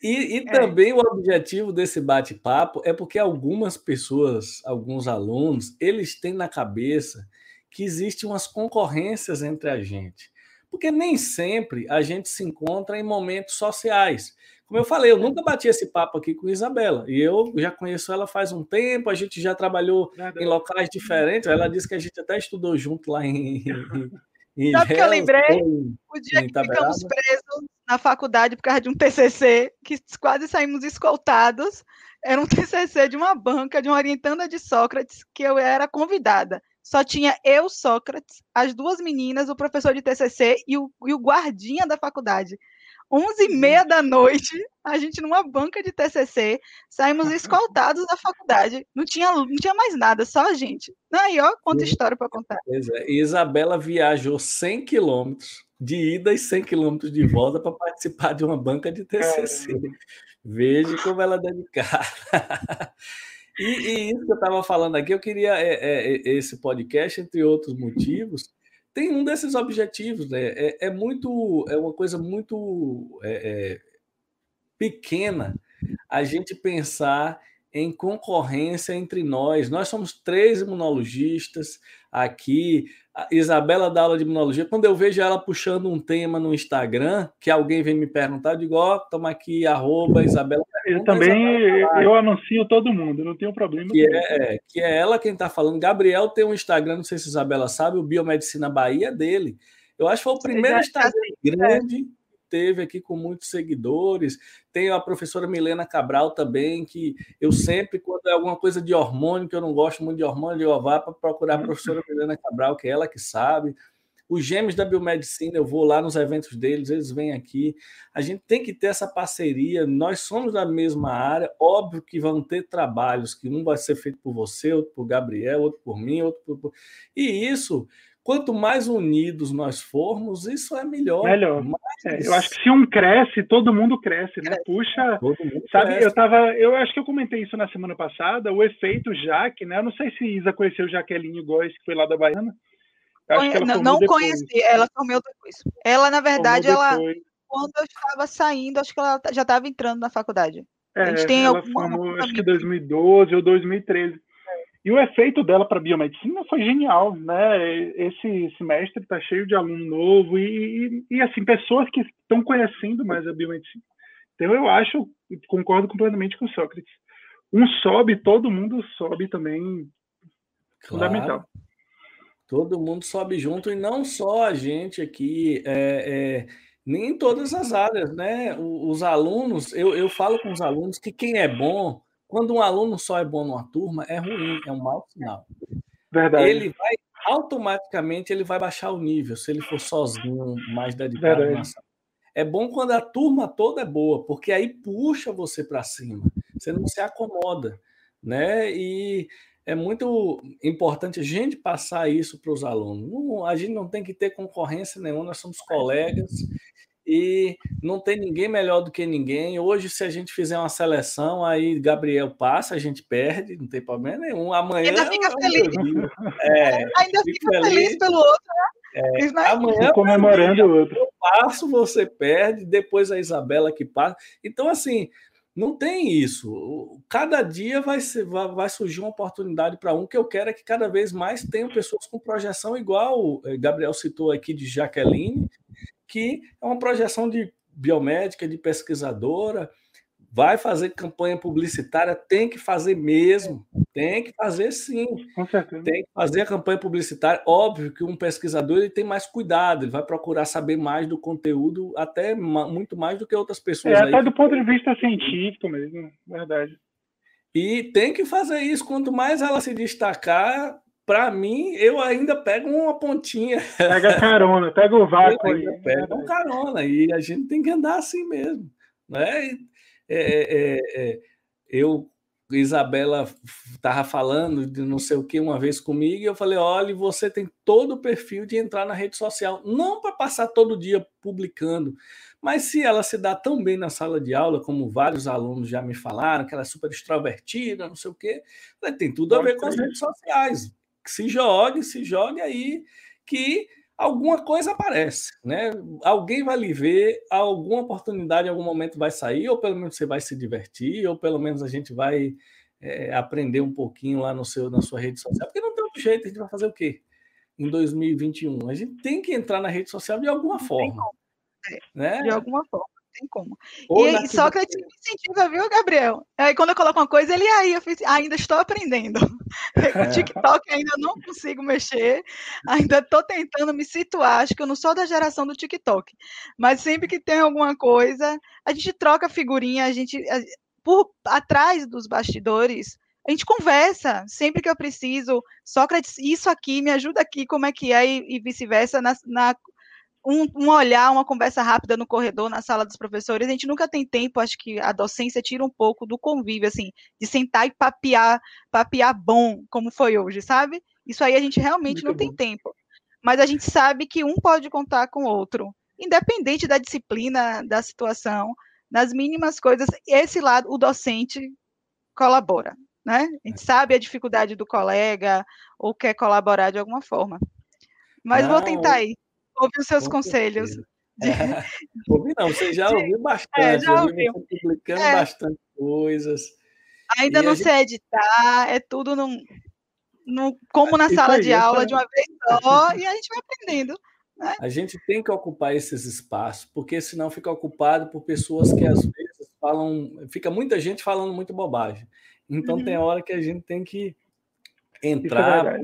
E, e é. também o objetivo desse bate-papo é porque algumas pessoas, alguns alunos, eles têm na cabeça que existem umas concorrências entre a gente. Porque nem sempre a gente se encontra em momentos sociais. Como eu falei, eu nunca bati esse papo aqui com Isabela. E eu já conheço ela faz um tempo, a gente já trabalhou em locais diferentes. Ela disse que a gente até estudou junto lá em. em Sabe o que eu lembrei? O dia que ficamos presos na faculdade por causa de um TCC, que quase saímos escoltados. Era um TCC de uma banca, de uma orientanda de Sócrates, que eu era convidada. Só tinha eu, Sócrates, as duas meninas, o professor de TCC e o, e o guardinha da faculdade. 11 e meia da noite, a gente numa banca de TCC, saímos escoltados da faculdade. Não tinha, não tinha mais nada, só a gente. Aí, ó, quanta história para contar. Pois é. E Isabela viajou 100 quilômetros de ida e 100 quilômetros de volta para participar de uma banca de TCC. Veja como ela é dedicada. e, e, isso que eu estava falando aqui, eu queria é, é, é, esse podcast, entre outros motivos, tem um desses objetivos, né? É, é muito, é uma coisa muito é, é, pequena a gente pensar em concorrência entre nós. Nós somos três imunologistas aqui. A Isabela dá aula de imunologia. Quando eu vejo ela puxando um tema no Instagram, que alguém vem me perguntar, eu digo, ó, oh, toma aqui, arroba Isabela. Eu também, eu anuncio todo mundo, não tenho problema. Que, é, que é ela quem está falando. Gabriel tem um Instagram, não sei se Isabela sabe, o Biomedicina Bahia é dele. Eu acho que foi o primeiro Instagram grande teve aqui com muitos seguidores. Tem a professora Milena Cabral também, que eu sempre, quando é alguma coisa de hormônio, que eu não gosto muito de hormônio, eu vá para procurar a professora Milena Cabral, que é ela que sabe. Os gêmeos da biomedicina, eu vou lá nos eventos deles, eles vêm aqui. A gente tem que ter essa parceria. Nós somos da mesma área, óbvio que vão ter trabalhos que um vai ser feito por você, outro por Gabriel, outro por mim, outro por. E isso Quanto mais unidos nós formos, isso é melhor. Melhor. É, eu acho que se um cresce, todo mundo cresce, né? Puxa, sabe? Cresce. Eu tava, eu acho que eu comentei isso na semana passada. O efeito Jaque, né? Eu não sei se Isa conheceu Jaqueline Góes, que foi lá da Baiana. não, não conheci, ela formou depois. Ela, na verdade, ela quando eu estava saindo, acho que ela já estava entrando na faculdade. É, a gente tem ela alguma, formou, acho que 2012 ou 2013. E o efeito dela para a biomedicina foi genial, né? Esse semestre está cheio de aluno novo e, e, e, assim, pessoas que estão conhecendo mais a biomedicina. Então eu acho, concordo completamente com o Sócrates. Um sobe, todo mundo sobe também. Claro. Fundamental. Todo mundo sobe junto e não só a gente aqui, é, é, nem em todas as áreas, né? Os, os alunos, eu, eu falo com os alunos que quem é bom quando um aluno só é bom numa turma, é ruim, é um mau sinal. Verdade. Ele vai automaticamente ele vai baixar o nível se ele for sozinho, mais dedicado na sala. É bom quando a turma toda é boa, porque aí puxa você para cima. Você não se acomoda, né? E é muito importante a gente passar isso para os alunos. Não, a gente não tem que ter concorrência nenhuma, nós somos colegas e não tem ninguém melhor do que ninguém. Hoje, se a gente fizer uma seleção, aí Gabriel passa, a gente perde, não tem problema nenhum. Amanhã. Ainda fica é feliz. É, Ainda fica feliz, feliz pelo outro, né? É, é amanhã comemorando o outro. Eu passo, você perde, depois a Isabela que passa. Então, assim, não tem isso. Cada dia vai, ser, vai, vai surgir uma oportunidade para um que eu quero é que cada vez mais tenham pessoas com projeção igual. Eh, Gabriel citou aqui de Jaqueline, que é uma projeção de biomédica, de pesquisadora, vai fazer campanha publicitária, tem que fazer mesmo, tem que fazer sim. Com certeza. Tem que fazer a campanha publicitária. Óbvio que um pesquisador ele tem mais cuidado, ele vai procurar saber mais do conteúdo, até muito mais do que outras pessoas. É, até do ponto de vista científico mesmo, verdade. E tem que fazer isso. Quanto mais ela se destacar, para mim, eu ainda pego uma pontinha. Pega carona, pega o vácuo aí. Pega um carona, e a gente tem que andar assim mesmo. Né? É, é, é, eu, Isabela estava falando de não sei o que uma vez comigo, e eu falei: olha, você tem todo o perfil de entrar na rede social, não para passar todo dia publicando, mas se ela se dá tão bem na sala de aula, como vários alunos já me falaram, que ela é super extrovertida, não sei o quê, tem tudo a ver com as redes sociais se jogue, se jogue aí, que alguma coisa aparece, né? Alguém vai lhe ver, alguma oportunidade em algum momento vai sair, ou pelo menos você vai se divertir, ou pelo menos a gente vai é, aprender um pouquinho lá no seu, na sua rede social, porque não tem outro jeito, a gente vai fazer o quê? Em 2021, a gente tem que entrar na rede social de alguma forma. É, né? De alguma forma tem como. Ou e Sócrates me incentiva, viu, Gabriel? Aí quando eu coloco uma coisa, ele aí, eu fiz, ainda estou aprendendo. O TikTok ainda não consigo mexer, ainda estou tentando me situar. Acho que eu não sou da geração do TikTok, mas sempre que tem alguma coisa, a gente troca figurinha, a gente por atrás dos bastidores. A gente conversa sempre que eu preciso. Sócrates, isso aqui, me ajuda aqui, como é que é, e, e vice-versa, na, na um, um, olhar, uma conversa rápida no corredor, na sala dos professores. A gente nunca tem tempo, acho que a docência tira um pouco do convívio, assim, de sentar e papear, papear bom, como foi hoje, sabe? Isso aí a gente realmente Muito não bom. tem tempo. Mas a gente sabe que um pode contar com o outro, independente da disciplina, da situação, nas mínimas coisas, esse lado, o docente colabora, né? A gente é. sabe a dificuldade do colega ou quer colaborar de alguma forma. Mas não, vou tentar aí ouvi os seus conselhos. É. ouvi não, você já ouviu bastante, é, já ouviu. publicando é. bastante coisas. Ainda não gente... sei editar, é tudo num, num, como na sala aí, de aula, de uma vez só, e a gente vai aprendendo. Né? A gente tem que ocupar esses espaços, porque senão fica ocupado por pessoas que às vezes falam, fica muita gente falando muito bobagem. Então uhum. tem hora que a gente tem que é entrar,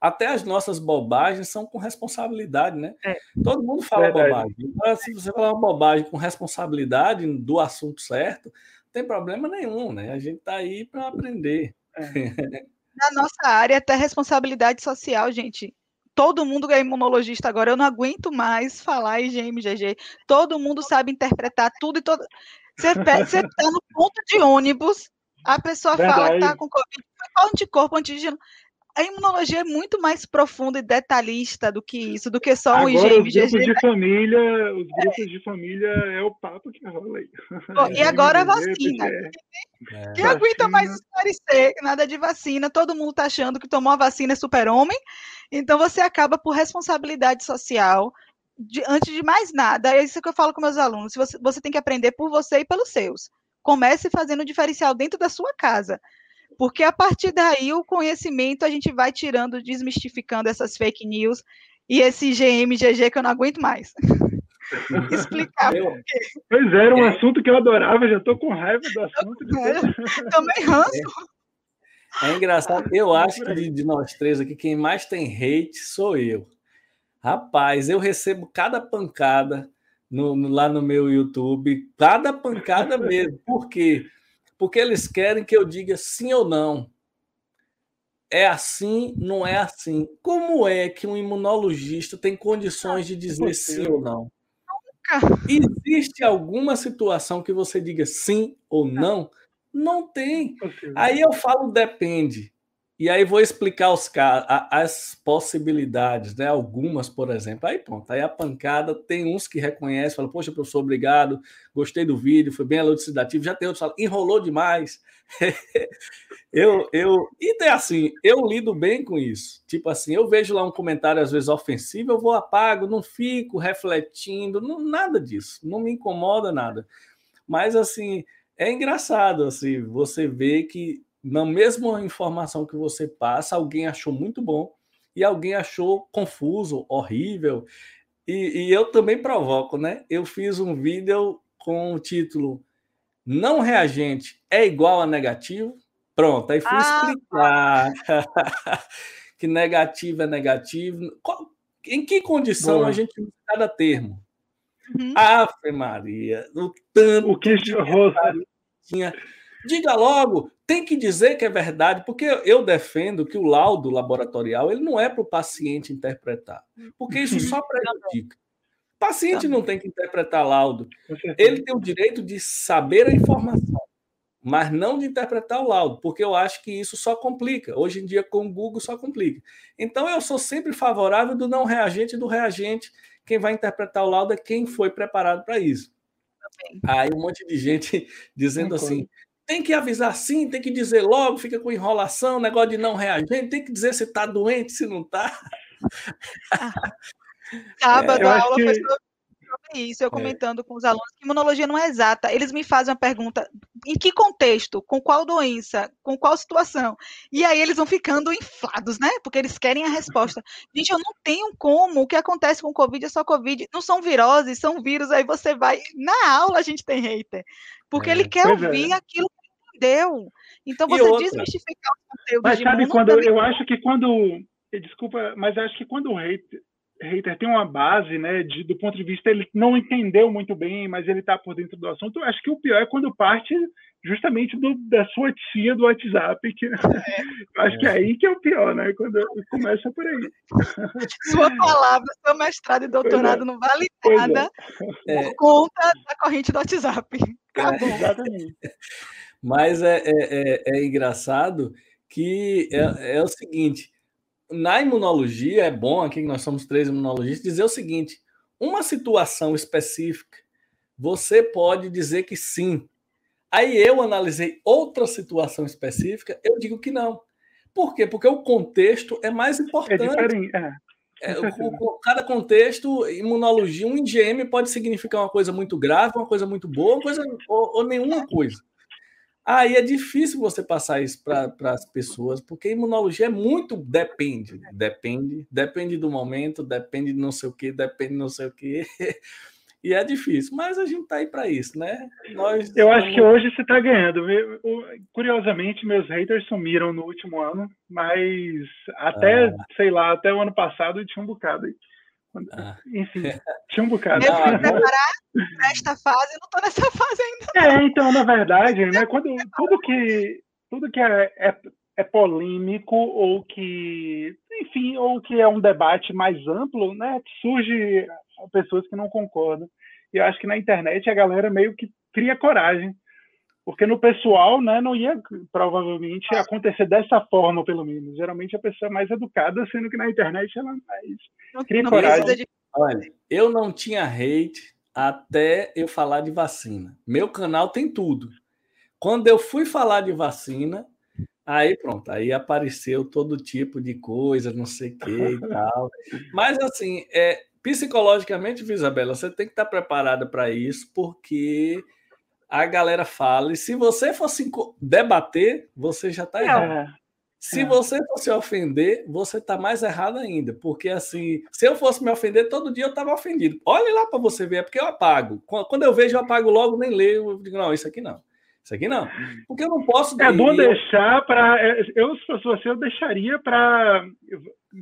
até as nossas bobagens são com responsabilidade, né? É. Todo mundo fala Verdade. bobagem. Então, se você falar uma bobagem com responsabilidade do assunto certo, não tem problema nenhum, né? A gente está aí para aprender. É. Na nossa área, até responsabilidade social, gente. Todo mundo é imunologista agora. Eu não aguento mais falar em GMGG. Todo mundo sabe interpretar tudo e todo. Você está no ponto de ônibus, a pessoa Verdade. fala que está com Covid, qual anticorpo, antígeno a imunologia é muito mais profunda e detalhista do que isso, do que só um IgM. Os grupos de família, os grupos é. de família é o papo que rola aí. e agora a vacina. É. Quem aguenta mais esclarecer? Nada de vacina, todo mundo está achando que tomou a vacina é super-homem, então você acaba por responsabilidade social. De, antes de mais nada, é isso que eu falo com meus alunos: você, você tem que aprender por você e pelos seus. Comece fazendo o diferencial dentro da sua casa. Porque a partir daí o conhecimento a gente vai tirando, desmistificando essas fake news e esse GMGG que eu não aguento mais. Explicar eu, por quê. Pois é, era um é. assunto que eu adorava, já estou com raiva do assunto. Também ranço. É, é engraçado, eu acho que de, de nós três aqui, quem mais tem hate sou eu. Rapaz, eu recebo cada pancada no, no, lá no meu YouTube, cada pancada mesmo. Por quê? Porque eles querem que eu diga sim ou não. É assim, não é assim. Como é que um imunologista tem condições de dizer sim ou não? Existe alguma situação que você diga sim ou não? Não tem. Aí eu falo depende. E aí vou explicar os as possibilidades, né? Algumas, por exemplo. Aí pronto, aí a pancada tem uns que reconhecem, falam, poxa, professor, obrigado, gostei do vídeo, foi bem elucidativo. Já tem outros que falam, enrolou demais. eu, eu, e tem assim, eu lido bem com isso. Tipo assim, eu vejo lá um comentário às vezes ofensivo, eu vou apago, não fico refletindo, não, nada disso, não me incomoda nada. Mas assim, é engraçado assim, você vê que na mesma informação que você passa, alguém achou muito bom e alguém achou confuso, horrível. E, e, eu também provoco, né? Eu fiz um vídeo com o título Não reagente é igual a negativo. Pronto, aí fui ah, explicar que negativo é negativo. Em que condição Boa. a gente usa cada termo? Uhum. Ave Maria, o tanto o que tinha. Diga logo, tem que dizer que é verdade, porque eu defendo que o laudo laboratorial ele não é para o paciente interpretar, porque isso uhum. só prejudica. O paciente não tem que interpretar laudo. Ele tem o direito de saber a informação, mas não de interpretar o laudo, porque eu acho que isso só complica. Hoje em dia, com o Google, só complica. Então, eu sou sempre favorável do não reagente e do reagente. Quem vai interpretar o laudo é quem foi preparado para isso. Aí um monte de gente dizendo assim: tem que avisar sim, tem que dizer logo, fica com enrolação, negócio de não reagir, tem que dizer se está doente, se não está. Sábado, é, a aula que... foi sobre isso, eu é. comentando é. com os alunos que imunologia não é exata. Eles me fazem uma pergunta: em que contexto? Com qual doença? Com qual situação? E aí eles vão ficando inflados, né? Porque eles querem a resposta. Gente, eu não tenho como. O que acontece com Covid é só Covid. Não são viroses, são vírus. Aí você vai. Na aula a gente tem hater. Porque é. ele quer pois é. ouvir aquilo entendeu. Então você desmistificar o conteúdo Mas sabe quando eu acho que quando desculpa, mas acho que quando o hater hater tem uma base, né, de, do ponto de vista ele não entendeu muito bem, mas ele está por dentro do assunto. Acho que o pior é quando parte justamente do, da sua tia do WhatsApp, que é. acho é. que é aí que é o pior, né, quando começa por aí. Sua palavra, seu mestrado e doutorado é. não vale é. nada é. por conta da corrente do WhatsApp. Acabou. exatamente. Mas é, é, é, engraçado que é, é o seguinte, na imunologia, é bom aqui que nós somos três imunologistas, dizer o seguinte: uma situação específica, você pode dizer que sim. Aí eu analisei outra situação específica, eu digo que não. Por quê? Porque o contexto é mais é importante. É diferente. É. É, o, cada contexto, imunologia, um IgM pode significar uma coisa muito grave, uma coisa muito boa, uma coisa, ou, ou nenhuma coisa. Aí é difícil você passar isso para as pessoas, porque imunologia é muito depende, depende, depende do momento, depende de não sei o que, depende de não sei o que. E é difícil, mas a gente está aí para isso, né? Nós Eu acho que hoje você está ganhando. Curiosamente, meus haters sumiram no último ano, mas até, ah. sei lá, até o ano passado tinha um bocado aí. Ah. Enfim, tinha um bocado. Eu fui preparar esta fase, eu não estou nessa fase ainda. É, então, na verdade, né, quando, tudo que, tudo que é, é, é, polêmico ou que, enfim, ou que é um debate mais amplo, né, surge pessoas que não concordam. E eu acho que na internet a galera meio que cria coragem porque no pessoal, né, não ia provavelmente acontecer dessa forma, pelo menos. Geralmente a pessoa é mais educada, sendo que na internet ela é mais não, cria não coragem. De... Olha, eu não tinha hate até eu falar de vacina. Meu canal tem tudo. Quando eu fui falar de vacina, aí pronto, aí apareceu todo tipo de coisa, não sei o que e tal. Mas assim, é, psicologicamente, Isabela, você tem que estar preparada para isso, porque a galera fala. E se você fosse debater, você já está é. errado. Se é. você fosse ofender, você está mais errado ainda. Porque assim, se eu fosse me ofender, todo dia eu estava ofendido. Olhe lá para você ver, é porque eu apago. Quando eu vejo, eu apago logo, nem leio. Eu digo, não, isso aqui não. Isso aqui não. Porque eu não posso. É bom deixar para. É, eu, se fosse você, eu deixaria para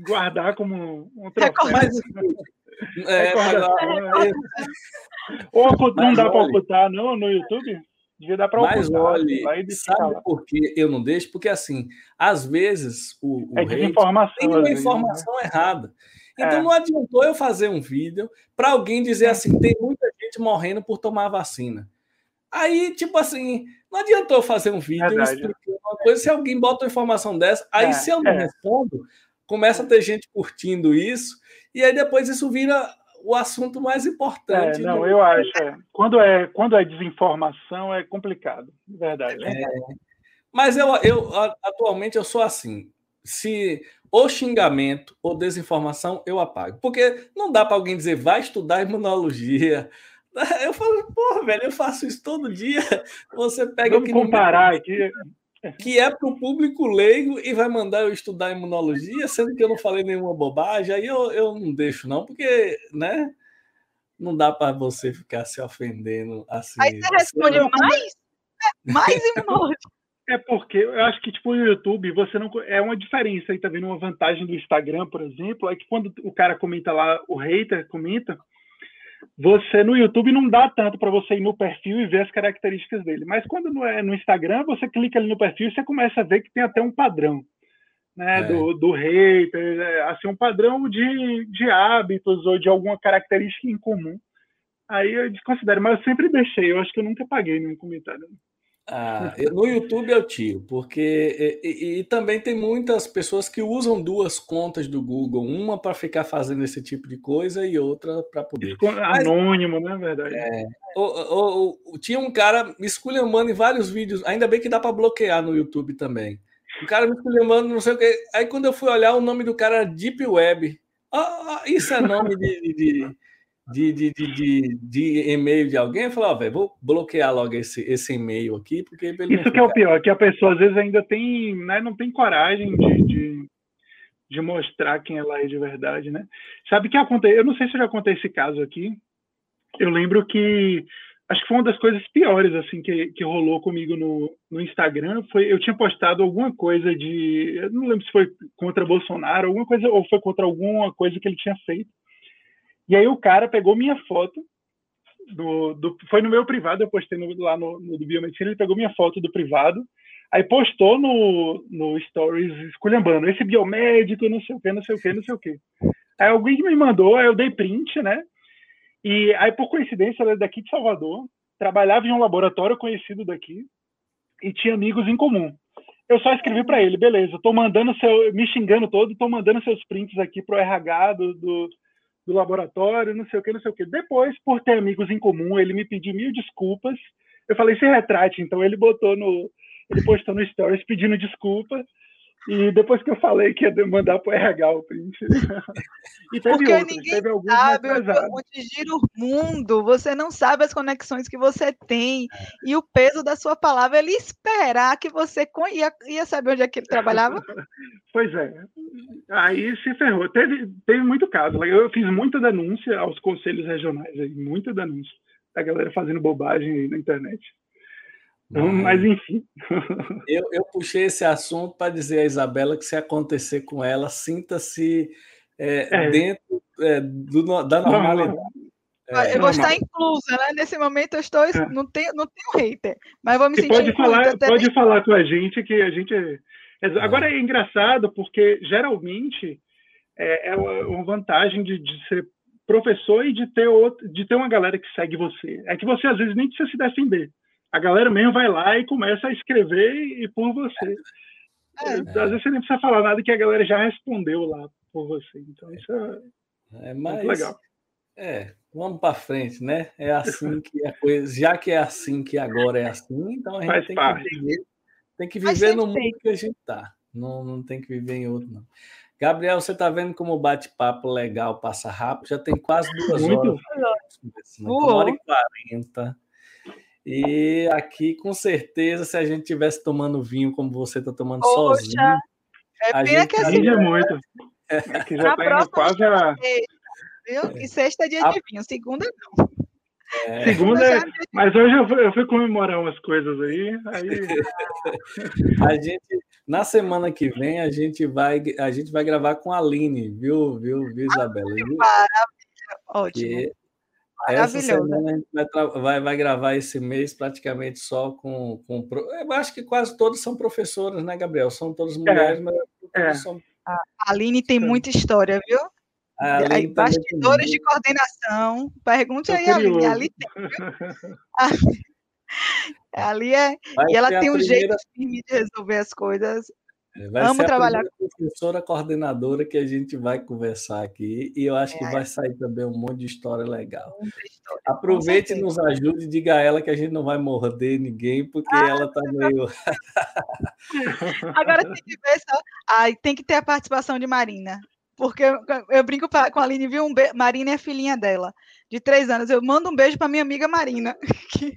guardar como um troféu. Mas, é, é, ou não dá para ocultar, não, no YouTube? Devia dar para ocultar. Mas olhe, sabe por que eu não deixo? Porque, assim, às vezes o, o é desinformação, tem uma né? informação né? errada. Então é. não adiantou eu fazer um vídeo para alguém dizer assim, tem muita gente morrendo por tomar vacina. Aí, tipo assim, não adiantou fazer um vídeo Verdade. explicando uma coisa, se alguém bota uma informação dessa, aí é, se eu não é. respondo, começa a ter gente curtindo isso, e aí depois isso vira o assunto mais importante. É, não, do... eu acho. É. Quando, é, quando é desinformação, é complicado, verdade. É. Mas eu, eu atualmente eu sou assim. Se ou xingamento ou desinformação, eu apago. Porque não dá para alguém dizer, vai estudar imunologia. Eu falo, porra, velho, eu faço isso todo dia. Você pega. Vamos comparar aqui que é para o público leigo e vai mandar eu estudar imunologia, sendo que eu não falei nenhuma bobagem, aí eu, eu não deixo, não, porque, né? Não dá para você ficar se ofendendo assim. Aí você responde mais? Mais imunologia. É porque eu acho que, tipo, no YouTube, você não. É uma diferença aí, tá vendo? Uma vantagem do Instagram, por exemplo, é que quando o cara comenta lá, o hater comenta, você no YouTube não dá tanto para você ir no perfil e ver as características dele. Mas quando é no Instagram, você clica ali no perfil e você começa a ver que tem até um padrão. Né, é. do, do hater, é, assim, um padrão de, de hábitos ou de alguma característica em comum. Aí eu desconsidero, mas eu sempre deixei, eu acho que eu nunca paguei nenhum comentário. Ah, no YouTube eu tiro, porque e, e, também tem muitas pessoas que usam duas contas do Google, uma para ficar fazendo esse tipo de coisa e outra para poder. Anônimo, né, verdade? É, o, o, o, tinha um cara me esculhambando em vários vídeos, ainda bem que dá para bloquear no YouTube também. O cara me esculhambando, não sei o que. Aí quando eu fui olhar, o nome do cara era Deep Web. Ah, isso é nome de, de, de, de, de, de e-mail de alguém? Eu falei, ó, velho, vou bloquear logo esse, esse e-mail aqui, porque Isso que é o pior, que a pessoa às vezes ainda tem, né, não tem coragem de, de, de mostrar quem ela é de verdade, né? Sabe o que aconteceu? Eu não sei se eu já contei esse caso aqui. Eu lembro que acho que foi uma das coisas piores assim que, que rolou comigo no, no Instagram foi eu tinha postado alguma coisa de eu não lembro se foi contra Bolsonaro alguma coisa ou foi contra alguma coisa que ele tinha feito e aí o cara pegou minha foto do, do foi no meu privado eu postei no, lá no, no do biomedicina ele pegou minha foto do privado aí postou no, no stories esculhambando esse biomédico não sei o que não sei o que não sei o que aí alguém me mandou aí eu dei print né e aí, por coincidência, ela é daqui de Salvador, trabalhava em um laboratório conhecido daqui e tinha amigos em comum. Eu só escrevi para ele, beleza, tô mandando seu, me xingando todo, tô mandando seus prints aqui pro RH do, do, do laboratório, não sei o que, não sei o que. Depois, por ter amigos em comum, ele me pediu mil desculpas. Eu falei, se retrate, então ele botou no, ele postou no stories pedindo desculpa. E depois que eu falei que ia mandar para o RH o print. e teve Porque outros, ninguém teve alguns sabe onde gira o mundo, você não sabe as conexões que você tem. E o peso da sua palavra, ele esperar que você ia, ia saber onde é que ele trabalhava. pois é. Aí se ferrou. Teve, teve muito caso. Eu fiz muita denúncia aos conselhos regionais muita denúncia. A galera fazendo bobagem aí na internet. Então, mas enfim. Eu, eu puxei esse assunto para dizer a Isabela que se acontecer com ela, sinta-se é, é. dentro é, do, da normalidade. É, eu vou estar inclusa, né? Nesse momento eu estou, é. não tenho, não tenho hater, mas vou me sentir pode falar, pode falar com a gente que a gente é, agora é engraçado porque geralmente é, uma vantagem de, de, ser professor e de ter outro, de ter uma galera que segue você. É que você às vezes nem precisa se defender a galera mesmo vai lá e começa a escrever e por você. É, Às vezes você nem precisa falar nada que a galera já respondeu lá por você. Então isso é, é mais, muito legal. É, vamos para frente, né? É assim que a coisa, já que é assim que agora é assim, então a gente tem que, viver, tem que viver no mundo que a gente tá. Não, não tem que viver em outro, não. Gabriel, você está vendo como o bate-papo legal passa rápido? Já tem quase duas Muito. horas. Uma hora e quarenta. E aqui, com certeza, se a gente tivesse tomando vinho como você está tomando Poxa, sozinho. É a gente... que assim, é muito. Aqui já está indo quase a. Viu? E sexta é dia a... de vinho, segunda não. É. Segunda, é... mas hoje eu fui, eu fui, comemorar umas coisas aí. aí... a gente, na semana que vem, a gente vai, a gente vai gravar com a Aline, viu, viu, viu Isabela? Viu? Maravilha, ótimo. Que essa semana a gente vai, vai, vai, gravar esse mês praticamente só com, com. Eu acho que quase todos são professoras, né, Gabriel? São todas é, mulheres, é, mas é. são. A Aline tem muita história, viu? Aí, bastidores de coordenação. Pergunte aí, Aline. Ali tem, Ali é. Vai e ela tem um primeira... jeito firme de resolver as coisas. Vai Amo ser a trabalhar com professora coordenadora que a gente vai conversar aqui e eu acho é. que vai sair também um monte de história legal. História, Aproveite e nos ajude, diga a ela que a gente não vai morder ninguém porque ah, ela está meio. Agora tem que ver só. Ai, tem que ter a participação de Marina. Porque eu, eu brinco pra, com a Aline, viu? Um be... Marina é filhinha dela, de três anos. Eu mando um beijo para minha amiga Marina. Que,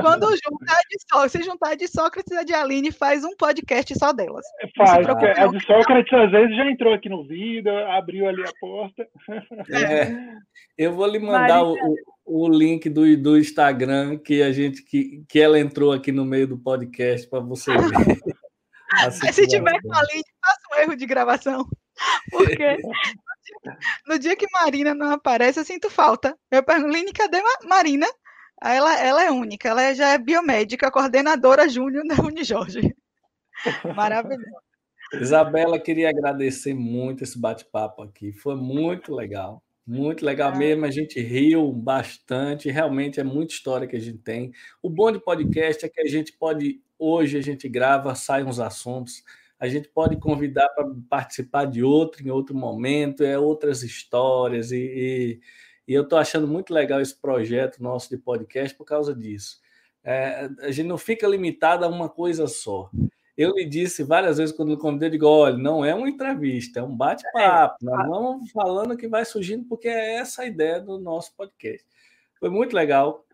quando juntar de Sócrates, se juntar de Sócrates e a de Aline, faz um podcast só delas. É, faz, a de Sócrates às vezes já entrou aqui no vídeo, abriu ali a porta. É, eu vou lhe mandar o, o, link do, do Instagram que a gente que, que ela entrou aqui no meio do podcast para você ver. Assim se tiver com a Aline, faça um erro de gravação. Porque no dia que Marina não aparece, eu sinto falta. Eu pergunto, Line, cadê Marina? Ela, ela é única, ela já é biomédica, coordenadora júnior da Unijorge. Maravilhosa. Isabela, queria agradecer muito esse bate-papo aqui. Foi muito legal. Muito legal mesmo, a gente riu bastante, realmente é muita história que a gente tem. O bom de podcast é que a gente pode, hoje a gente grava, saem uns assuntos, a gente pode convidar para participar de outro em outro momento, é outras histórias, e, e, e eu estou achando muito legal esse projeto nosso de podcast por causa disso. É, a gente não fica limitado a uma coisa só. eu lhe disse várias vezes quando eu convidei, eu digo, olha, não é uma entrevista, é um bate-papo. É. Nós vamos falando o que vai surgindo, porque é essa a ideia do nosso podcast. Foi muito legal.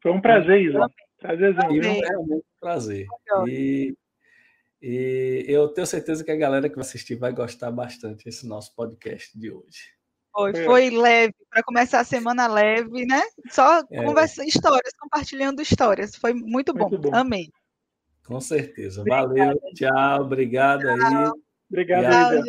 Foi um prazer, Isa. Prazerzão. E realmente um prazer. E, e eu tenho certeza que a galera que vai assistir vai gostar bastante desse nosso podcast de hoje. Foi, é. foi leve, para começar a semana leve, né? Só é. conversa, histórias, compartilhando histórias. Foi muito bom. Muito bom. Amei. Com certeza. Valeu, tchau, obrigado tchau. aí. Obrigado,